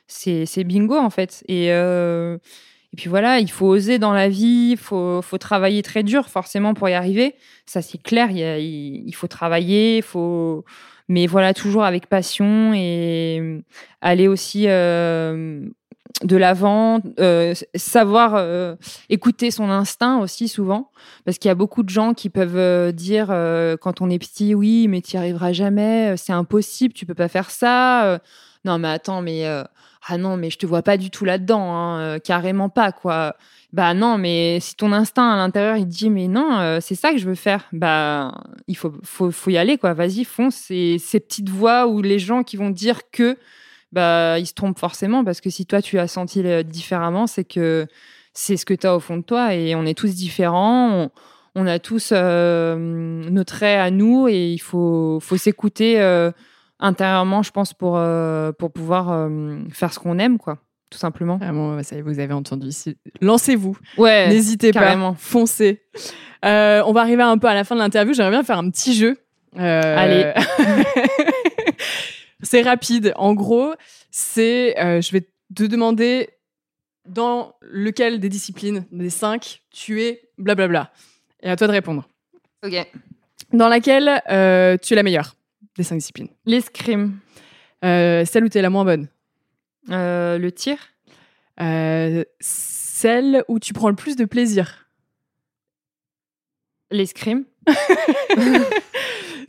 c'est bingo en fait. Et, et puis voilà, il faut oser dans la vie, il faut, faut travailler très dur forcément pour y arriver. Ça c'est clair, il, il, faut travailler, il faut mais voilà toujours avec passion et aller aussi de l'avant, euh, savoir euh, écouter son instinct aussi souvent, parce qu'il y a beaucoup de gens qui peuvent euh, dire quand on est petit, oui, mais tu arriveras jamais, c'est impossible, tu peux pas faire ça. non, mais attends, mais ah non, mais je te vois pas du tout là-dedans, hein, carrément pas quoi. Bah non, mais si ton instinct à l'intérieur il dit mais non, c'est ça que je veux faire, bah il faut faut, faut y aller quoi. Vas-y, fonce. C'est ces petites voix ou les gens qui vont dire que bah, il se trompe forcément parce que si toi tu as senti différemment, c'est que c'est ce que tu as au fond de toi et on est tous différents. On, a tous euh, nos traits à nous et il faut, faut s'écouter euh, intérieurement, je pense, pour, euh, pour pouvoir faire ce qu'on aime, quoi, tout simplement. Ah bon, ça, vous avez entendu. Lancez-vous. Ouais. N'hésitez pas. Foncez. on va arriver un peu à la fin de l'interview. J'aimerais bien faire un petit jeu. Allez. [laughs] C'est rapide. En gros, c'est, euh, je vais te demander dans lequel des disciplines, des cinq, tu es blablabla. Et à toi de répondre. Ok. Dans laquelle euh, tu es la meilleure des cinq disciplines L'escrime. Euh, celle où tu es la moins bonne Le tir. celle où tu prends le plus de plaisir L'escrime. [laughs]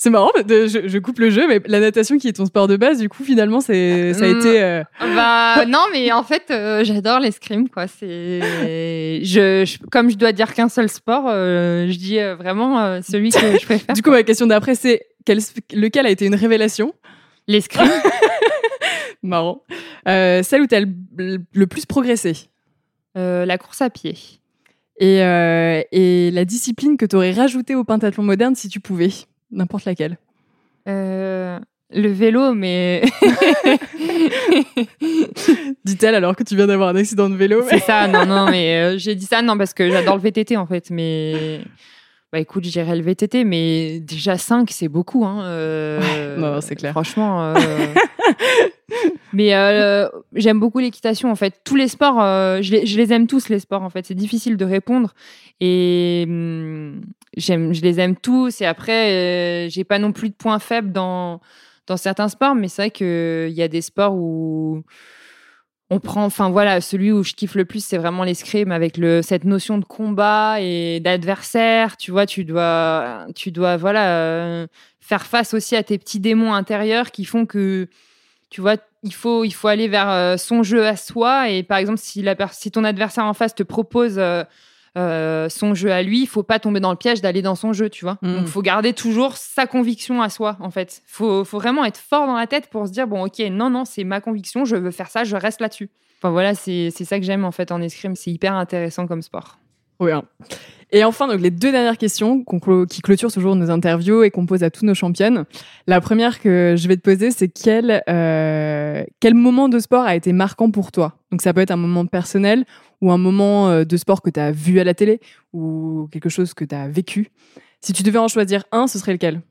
c'est marrant, je, coupe le jeu, mais la natation qui est ton sport de base, du coup, finalement, c'est, ça a été. Euh, bah, non, mais en fait, euh, j'adore l'escrime, quoi. C'est, je, comme je dois dire qu'un seul sport, euh, je dis vraiment celui que je préfère. du coup, ma question d'après, c'est lequel a été une révélation? L'escrime. [laughs] marrant. celle où tu as le, plus progressé? La course à pied. Et, et la discipline que tu aurais rajoutée au pentathlon moderne si tu pouvais? N'importe laquelle. Euh, le vélo, mais. [laughs] Dit-elle alors que tu viens d'avoir un accident de vélo. C'est ça, [laughs] non, non, mais euh, j'ai dit ça, non, parce que j'adore le VTT en fait, mais. Bah écoute, j'irai le VTT, mais déjà 5, c'est beaucoup. Hein, euh, non, c'est clair. Franchement. [laughs] mais j'aime beaucoup l'équitation en fait. Tous les sports, je les, je, les, aime tous les sports en fait. C'est difficile de répondre. Et hum, je les aime tous. Et après, euh, j'ai pas non plus de points faibles dans, dans certains sports, mais c'est vrai qu'il y a des sports où on prend, enfin voilà, celui où je kiffe le plus, c'est vraiment l'escrime avec le, cette notion de combat et d'adversaire. Tu vois, tu dois, tu dois, voilà, euh, faire face aussi à tes petits démons intérieurs qui font que, tu vois, il faut, il faut aller vers euh, son jeu à soi. Et par exemple, si, la, si ton adversaire en face te propose euh, son jeu à lui, il faut pas tomber dans le piège d'aller dans son jeu, tu vois. Mm. Donc, faut garder toujours sa conviction à soi, en fait. Faut, faut vraiment être fort dans la tête pour se dire bon, ok, non, non, c'est ma conviction, je veux faire ça, je reste là-dessus. Enfin voilà, c'est ça que j'aime en fait en escrime, c'est hyper intéressant comme sport. Et enfin, donc les deux dernières questions qui clôturent toujours nos interviews et qu'on pose à tous nos championnes. La première que je vais te poser, c'est quel, euh, quel moment de sport a été marquant pour toi? Donc ça peut être un moment personnel ou un moment euh, de sport que tu as vu à la télé ou quelque chose que tu as vécu. Si tu devais en choisir un, ce serait lequel?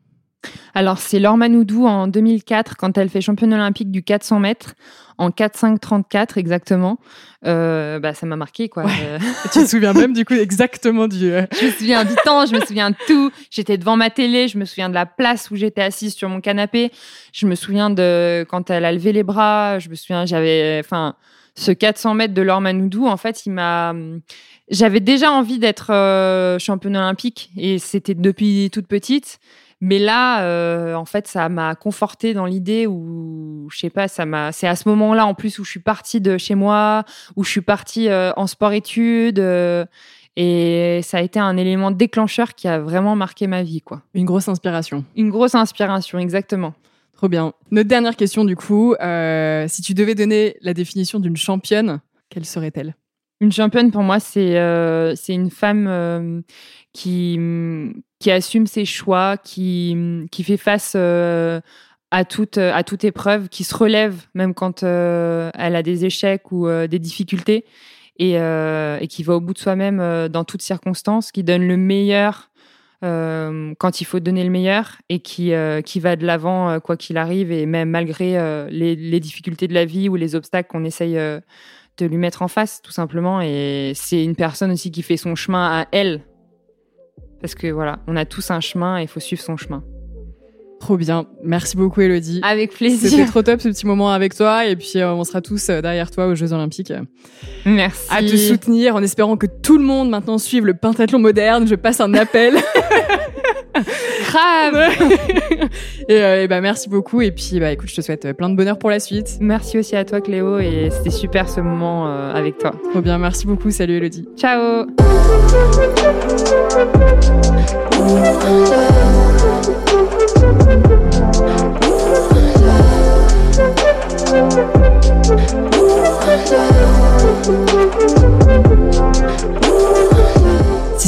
Alors, c'est Laure Manoudou en 2004, quand elle fait championne olympique du 400 mètres, en 4-5-34 exactement. Euh, bah, ça m'a marqué, quoi. Euh, [laughs] tu te souviens même, du coup, exactement du... je me souviens du temps, je me souviens de tout. J'étais devant ma télé, je me souviens de la place où j'étais assise sur mon canapé. Je me souviens de quand elle a levé les bras. Je me souviens, j'avais... Enfin ce 400 mètres de Laure Manoudou, en fait, il m'a. J'avais déjà envie d'être euh, championne olympique et c'était depuis toute petite. Mais là, euh, en fait, ça m'a conforté dans l'idée où, je sais pas, ça m'a. C'est à ce moment-là, en plus, où je suis partie de chez moi, où je suis partie euh, en sport-études. et ça a été un élément déclencheur qui a vraiment marqué ma vie, quoi. Une grosse inspiration. Une grosse inspiration, exactement. Trop bien. Notre dernière question, du coup, euh, si tu devais donner la définition d'une championne, quelle serait-elle? Une championne, pour moi, c'est euh, une femme euh, qui, qui assume ses choix, qui, qui fait face à, toute, à toute épreuve, qui se relève même quand elle a des échecs ou des difficultés, et, et, qui va au bout de soi-même dans toutes circonstances, qui donne le meilleur euh, quand il faut donner le meilleur et qui, euh, qui va de l'avant euh, quoi qu'il arrive et même malgré les, les, difficultés de la vie ou les obstacles qu'on essaye de lui mettre en face tout simplement et c'est une personne aussi qui fait son chemin à elle parce que voilà on a tous un chemin et il faut suivre son chemin Trop bien. Merci beaucoup, Elodie. Avec plaisir. C'était trop top ce petit moment avec toi. Et puis, euh, on sera tous euh, derrière toi aux Jeux Olympiques. Merci. À te soutenir en espérant que tout le monde maintenant suive le pentathlon moderne. Je passe un appel. [laughs] Grave. [laughs] et, euh, et bah, merci beaucoup. Et puis, bah, écoute, je te souhaite plein de bonheur pour la suite. Merci aussi à toi, Cléo. Et c'était super ce moment euh, avec toi. Trop bien. Merci beaucoup. Salut, Elodie. Ciao.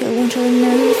Till one to unearth